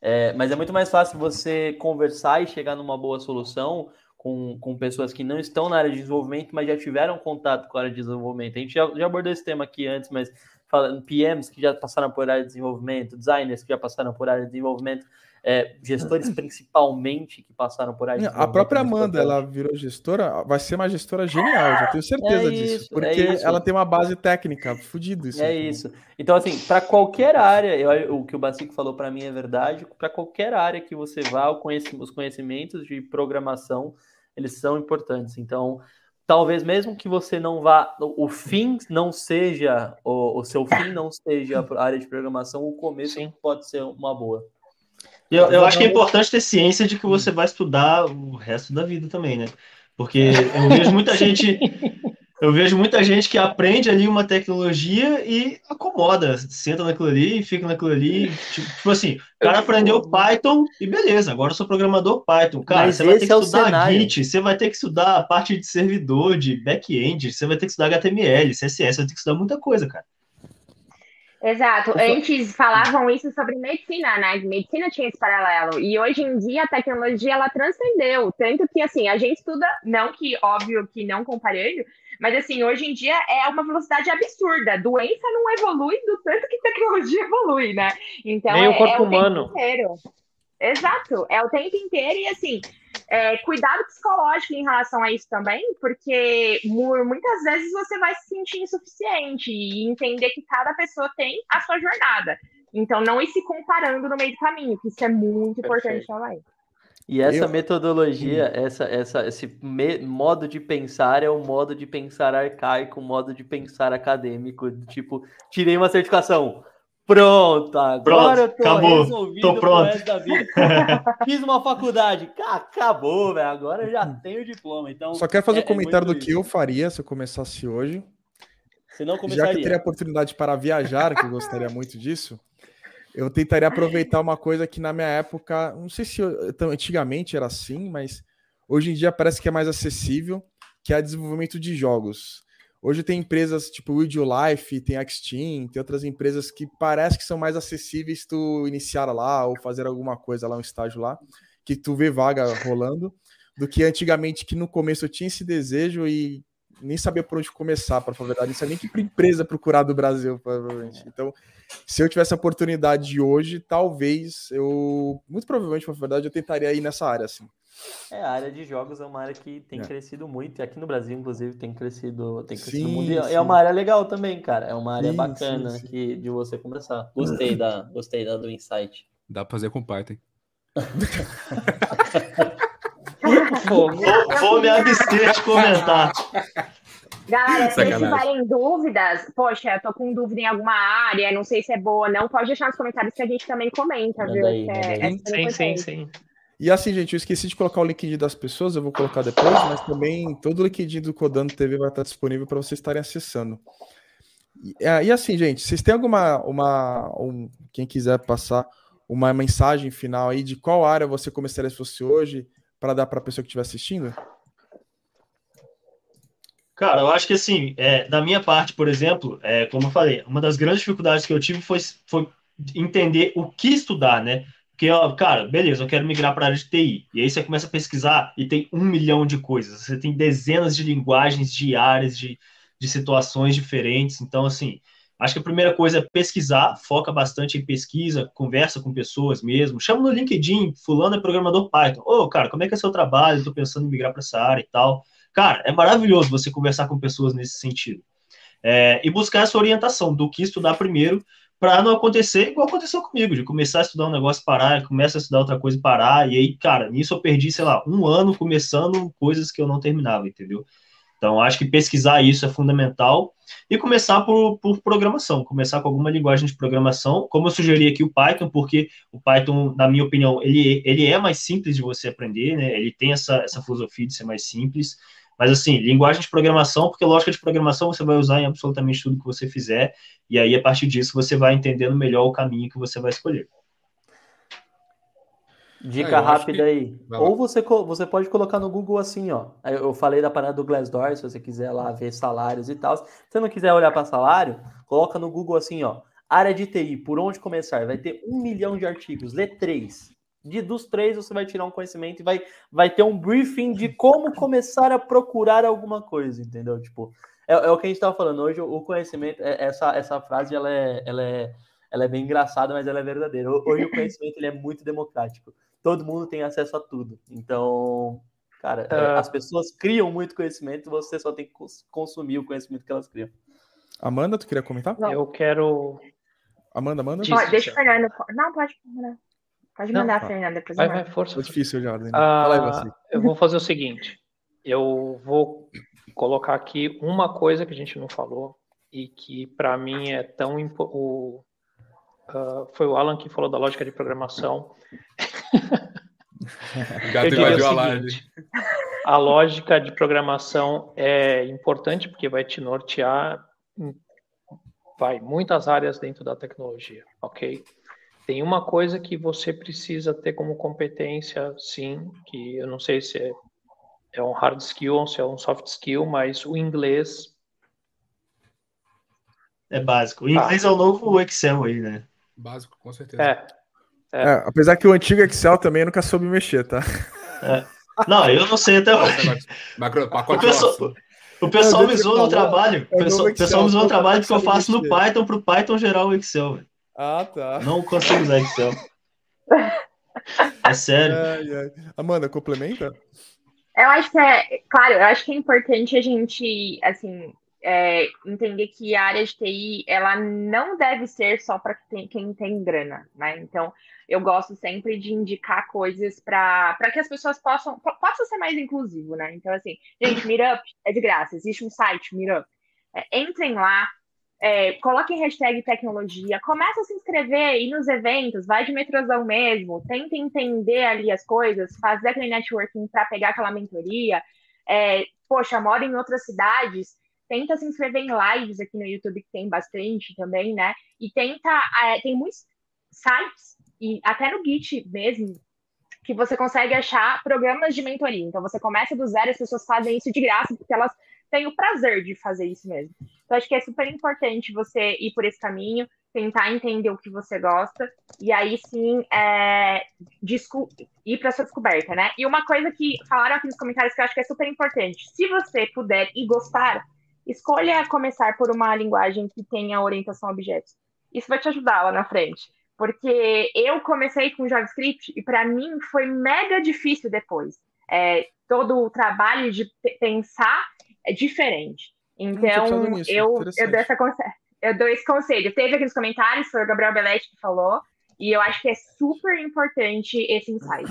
É, mas é muito mais fácil você conversar e chegar numa boa solução com, com pessoas que não estão na área de desenvolvimento, mas já tiveram contato com a área de desenvolvimento. A gente já, já abordou esse tema aqui antes, mas falando PMs que já passaram por área de desenvolvimento, designers que já passaram por área de desenvolvimento. É, gestores principalmente que passaram por aí. A própria Amanda, ela virou gestora, vai ser uma gestora genial, já tenho certeza é disso, isso, porque é ela tem uma base técnica, fudido isso. É aqui. isso. Então assim, para qualquer área, eu, o que o Basico falou para mim é verdade, para qualquer área que você vá, os conhecimentos de programação, eles são importantes. Então, talvez mesmo que você não vá, o fim não seja, o, o seu fim não seja a área de programação, o começo Sim. pode ser uma boa. Eu, eu acho que é importante ter ciência de que você vai estudar o resto da vida também, né? Porque eu vejo muita gente eu vejo muita gente que aprende ali uma tecnologia e acomoda, senta naquilo ali, fica naquilo ali. Tipo, tipo assim, o cara aprendeu Python e beleza, agora eu sou programador Python. Cara, Mas você vai ter que é estudar Git, você vai ter que estudar a parte de servidor, de back-end, você vai ter que estudar HTML, CSS, você vai ter que estudar muita coisa, cara. Exato. Antes falavam isso sobre medicina, né? Medicina tinha esse paralelo. E hoje em dia a tecnologia ela transcendeu. Tanto que, assim, a gente estuda, não que, óbvio que não comparando, mas assim, hoje em dia é uma velocidade absurda. Doença não evolui do tanto que tecnologia evolui, né? Então Nem é, o corpo é o humano. inteiro. Exato, é o tempo inteiro e assim, é, cuidado psicológico em relação a isso também, porque muitas vezes você vai se sentir insuficiente e entender que cada pessoa tem a sua jornada. Então, não ir se comparando no meio do caminho, que isso é muito importante também. E essa eu... metodologia, hum. essa, essa, esse me... modo de pensar é um modo de pensar arcaico, um modo de pensar acadêmico. Tipo, tirei uma certificação. Pronto, agora pronto, eu tô acabou, resolvido tô pronto. da vida. Fiz uma faculdade, acabou, velho. Agora eu já tenho diploma. Então, Só quero fazer é, um comentário é do que eu faria se eu começasse hoje. Se não começaria. Já que eu teria a oportunidade para viajar, que eu gostaria muito disso, eu tentaria aproveitar uma coisa que na minha época, não sei se eu, antigamente era assim, mas hoje em dia parece que é mais acessível, que é o desenvolvimento de jogos. Hoje tem empresas tipo You Life, tem a Steam, tem outras empresas que parece que são mais acessíveis tu iniciar lá ou fazer alguma coisa lá, um estágio lá, que tu vê vaga rolando, do que antigamente que no começo eu tinha esse desejo e nem sabia por onde começar, para falar a verdade. Não sabia nem que empresa procurar do Brasil, provavelmente. Então, se eu tivesse a oportunidade hoje, talvez eu, muito provavelmente, na verdade, eu tentaria ir nessa área, assim. É, a área de jogos é uma área que tem é. crescido muito, e aqui no Brasil, inclusive, tem crescido, tem crescido sim, muito. E é uma área legal também, cara. É uma área sim, bacana sim, Que, de você começar. Gostei da, gostei da do insight. Dá pra fazer com Python. vou, vou me abster de comentar. Galera, se tiverem dúvidas, poxa, eu tô com dúvida em alguma área, não sei se é boa, não, pode deixar nos comentários que a gente também comenta, viu? Aí, é, é sim, sim, sim. E assim, gente, eu esqueci de colocar o LinkedIn das pessoas, eu vou colocar depois, mas também todo o LinkedIn do Codando TV vai estar disponível para vocês estarem acessando. E, é, e, assim, gente, vocês têm alguma, uma, um, quem quiser passar uma mensagem final aí de qual área você começaria se fosse hoje, para dar para a pessoa que estiver assistindo? Cara, eu acho que assim, é, da minha parte, por exemplo, é, como eu falei, uma das grandes dificuldades que eu tive foi, foi entender o que estudar, né? Porque, ó, cara, beleza, eu quero migrar para a área de TI. E aí você começa a pesquisar e tem um milhão de coisas. Você tem dezenas de linguagens, de áreas, de, de situações diferentes. Então, assim, acho que a primeira coisa é pesquisar, foca bastante em pesquisa, conversa com pessoas mesmo. Chama no LinkedIn, fulano é programador Python. Ô, oh, cara, como é que é seu trabalho? Estou pensando em migrar para essa área e tal. Cara, é maravilhoso você conversar com pessoas nesse sentido. É, e buscar essa orientação do que estudar primeiro, para não acontecer igual aconteceu comigo, de começar a estudar um negócio parar, começa a estudar outra coisa parar, e aí, cara, nisso eu perdi, sei lá, um ano começando coisas que eu não terminava, entendeu? Então, acho que pesquisar isso é fundamental e começar por, por programação, começar com alguma linguagem de programação, como eu sugeri aqui o Python, porque o Python, na minha opinião, ele, ele é mais simples de você aprender, né? Ele tem essa, essa filosofia de ser mais simples. Mas, assim, linguagem de programação, porque lógica de programação você vai usar em absolutamente tudo que você fizer, e aí, a partir disso, você vai entendendo melhor o caminho que você vai escolher. Dica é, rápida que... aí. Ou você, você pode colocar no Google assim, ó. Eu falei da parada do Glassdoor, se você quiser lá ver salários e tal. Se você não quiser olhar para salário, coloca no Google assim, ó. Área de TI, por onde começar? Vai ter um milhão de artigos. Lê três de dos três você vai tirar um conhecimento e vai, vai ter um briefing de como começar a procurar alguma coisa, entendeu? Tipo, é, é o que a gente estava falando hoje, o conhecimento, é, essa, essa frase, ela é, ela é, ela é bem engraçada, mas ela é verdadeira. Hoje o conhecimento ele é muito democrático. Todo mundo tem acesso a tudo. Então, cara, uh... as pessoas criam muito conhecimento, você só tem que consumir o conhecimento que elas criam. Amanda, tu queria comentar? Não. Eu quero. Amanda, manda. Pode, deixa o Fernando. Não, pode. Pode mandar, Não, Fernando. Depois vai, vai, força. É difícil, Jordan. Ah, eu vou fazer o seguinte. Eu vou colocar aqui uma coisa que a gente não falou e que para mim é tão o uh, foi o Alan que falou da lógica de programação. Gato invadiu a live. A lógica de programação é importante porque vai te nortear vai muitas áreas dentro da tecnologia, ok? Tem uma coisa que você precisa ter como competência, sim, que eu não sei se é, é um hard skill ou se é um soft skill, mas o inglês é básico. O inglês ah. é o novo Excel aí, né? Básico, com certeza. É. É. é. apesar que o antigo Excel também nunca soube mexer, tá? É. Não, eu não sei até hoje. Macro, pacote o pessoal, o pessoal me zoa no trabalho. O pessoal, pessoal me zoa no trabalho porque eu faço no Python pro Python gerar o Excel. Ah, tá. Não consigo usar Excel. É sério. Ai, ai. Amanda, complementa? Eu acho que é, claro, eu acho que é importante a gente, assim, é, entender que a área de TI, ela não deve ser só para quem tem grana, né? Então, eu gosto sempre de indicar coisas para que as pessoas possam, possa ser mais inclusivo, né? Então, assim, gente, Meetup é de graça, existe um site, Meetup. É, entrem lá, é, coloquem hashtag tecnologia, começa a se inscrever aí nos eventos, vai de metrosão mesmo, tenta entender ali as coisas, fazer aquele networking para pegar aquela mentoria. É, poxa, mora em outras cidades, tenta se inscrever em lives aqui no YouTube, que tem bastante também, né? E tenta, é, tem muitos sites e até no Git mesmo, que você consegue achar programas de mentoria. Então você começa do zero, as pessoas fazem isso de graça, porque elas têm o prazer de fazer isso mesmo. Então acho que é super importante você ir por esse caminho, tentar entender o que você gosta, e aí sim é, ir para sua descoberta, né? E uma coisa que falaram aqui nos comentários que eu acho que é super importante: se você puder e gostar, escolha começar por uma linguagem que tenha orientação a objetos. Isso vai te ajudar lá na frente porque eu comecei com JavaScript e para mim foi mega difícil depois. É, todo o trabalho de pensar é diferente. Então, eu, eu, dou essa, eu dou esse conselho. Teve aqui nos comentários, foi o Gabriel Belletti que falou, e eu acho que é super importante esse insight.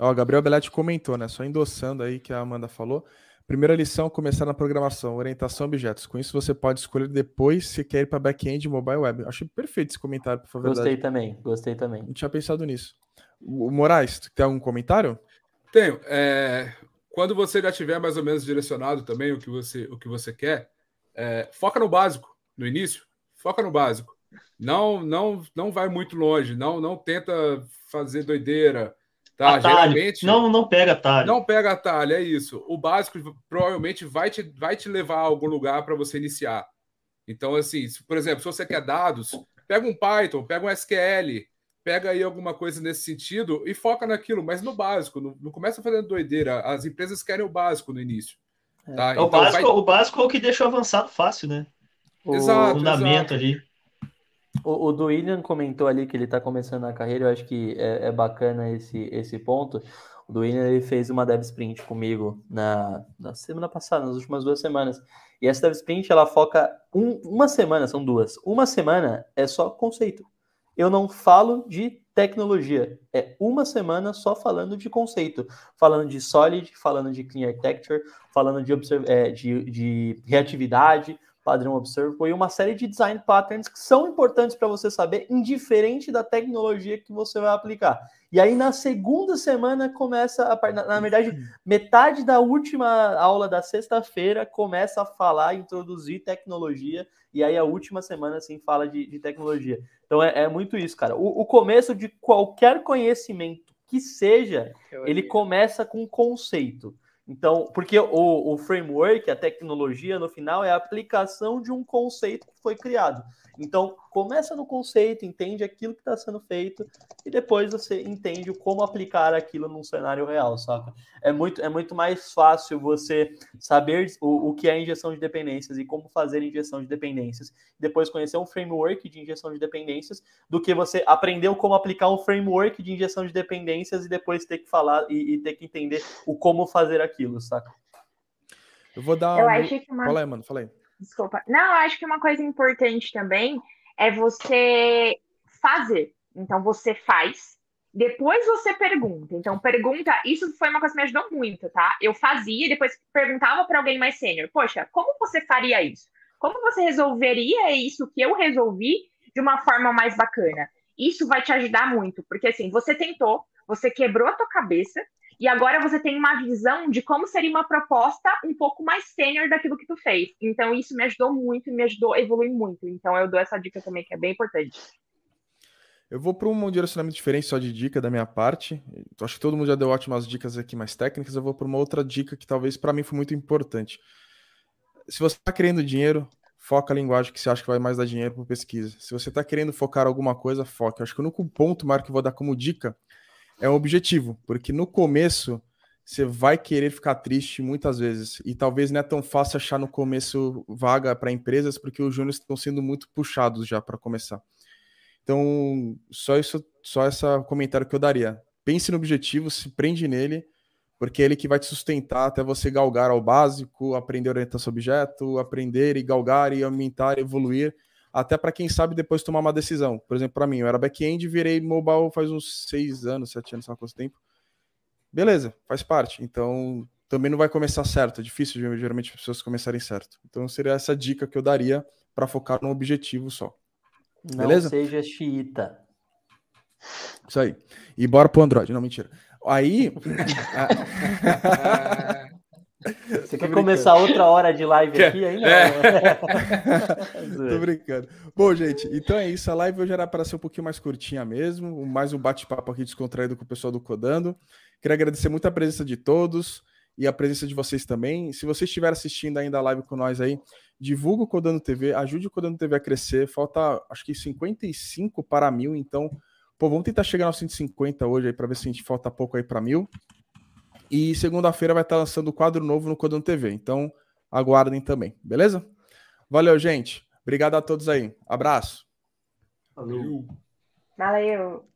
Ó, Gabriel Belletti comentou, né? Só endossando aí que a Amanda falou. Primeira lição, começar na programação, orientação a objetos. Com isso, você pode escolher depois se quer ir para back-end mobile web. Acho perfeito esse comentário, por favor. Gostei também, gostei também. Não tinha pensado nisso. O Moraes, tem algum comentário? Tenho. É, quando você já tiver mais ou menos direcionado também o que você, o que você quer, é, foca no básico no início. Foca no básico. Não, não, não vai muito longe. Não, não tenta fazer doideira. Tá, atalho. geralmente. Não, não pega atalho. Não pega atalho, é isso. O básico provavelmente vai te, vai te levar a algum lugar para você iniciar. Então, assim, se, por exemplo, se você quer dados, pega um Python, pega um SQL, pega aí alguma coisa nesse sentido e foca naquilo, mas no básico. Não, não começa fazendo doideira. As empresas querem o básico no início. É. Tá? É, então, o, básico, vai... o básico é o que deixa o avançado fácil, né? O exato, fundamento exato. ali. O, o do William comentou ali que ele está começando a carreira, eu acho que é, é, bacana esse, esse ponto. O do William ele fez uma dev sprint comigo na, na semana passada, nas últimas duas semanas. E essa dev sprint ela foca um, uma semana, são duas. Uma semana é só conceito. Eu não falo de tecnologia. É uma semana só falando de conceito, falando de Solid, falando de Clean Architecture, falando de, é, de, de reatividade, padrão observable e uma série de design patterns que são importantes para você saber, indiferente da tecnologia que você vai aplicar. E aí na segunda semana começa a na, na verdade, metade da última aula da sexta-feira começa a falar, introduzir tecnologia, e aí a última semana assim fala de, de tecnologia. Então é, é, muito isso, cara. O, o começo de qualquer conhecimento que seja, ele começa com conceito. Então, porque o, o, framework, a tecnologia, no final, é a aplicação de um conceito foi criado. Então, começa no conceito, entende aquilo que está sendo feito e depois você entende como aplicar aquilo num cenário real, saca? É muito, é muito mais fácil você saber o, o que é injeção de dependências e como fazer injeção de dependências, depois conhecer um framework de injeção de dependências, do que você aprender como aplicar um framework de injeção de dependências e depois ter que falar e, e ter que entender o como fazer aquilo, saca? Eu vou dar. Eu um... acho que uma... Fala aí, mano, fala aí. Desculpa. Não, acho que uma coisa importante também é você fazer. Então, você faz, depois você pergunta. Então, pergunta. Isso foi uma coisa que me ajudou muito, tá? Eu fazia, depois perguntava para alguém mais sênior: Poxa, como você faria isso? Como você resolveria isso que eu resolvi de uma forma mais bacana? Isso vai te ajudar muito, porque assim, você tentou, você quebrou a tua cabeça, e agora você tem uma visão de como seria uma proposta um pouco mais sênior daquilo que tu fez. Então, isso me ajudou muito e me ajudou a evoluir muito. Então, eu dou essa dica também, que é bem importante. Eu vou para um direcionamento diferente só de dica da minha parte. Acho que todo mundo já deu ótimas dicas aqui mais técnicas. Eu vou para uma outra dica que talvez para mim foi muito importante. Se você está querendo dinheiro, foca a linguagem que você acha que vai mais dar dinheiro para pesquisa. Se você está querendo focar alguma coisa, foca. Acho que o único ponto, Marco, que eu vou dar como dica é um objetivo, porque no começo você vai querer ficar triste muitas vezes e talvez não é tão fácil achar no começo vaga para empresas porque os júniores estão sendo muito puxados já para começar. Então, só isso, só esse comentário que eu daria. Pense no objetivo, se prende nele, porque é ele que vai te sustentar até você galgar ao básico, aprender a orientação objeto, aprender e galgar e aumentar, evoluir até para quem sabe depois tomar uma decisão. Por exemplo, para mim, eu era back-end, virei mobile faz uns seis anos, sete anos, sei lá quanto tempo. Beleza, faz parte. Então, também não vai começar certo. É difícil, geralmente, as pessoas começarem certo. Então, seria essa dica que eu daria para focar num objetivo só. Beleza? Não seja xiita. Isso aí. E bora pro Android. Não, mentira. Aí. Você quer começar outra hora de live aqui ainda? É. Tô brincando. Bom, gente, então é isso. A live hoje era para ser um pouquinho mais curtinha mesmo, mais um bate-papo aqui descontraído com o pessoal do Codando. Queria agradecer muito a presença de todos e a presença de vocês também. Se você estiver assistindo ainda a live com nós aí, divulga o Codando TV, ajude o Codando TV a crescer. Falta, acho que 55 para mil, então, pô, vamos tentar chegar aos 150 hoje aí para ver se a gente falta pouco aí para mil. E segunda-feira vai estar lançando o quadro novo no Codão TV. Então, aguardem também, beleza? Valeu, gente. Obrigado a todos aí. Abraço. Valeu. Valeu.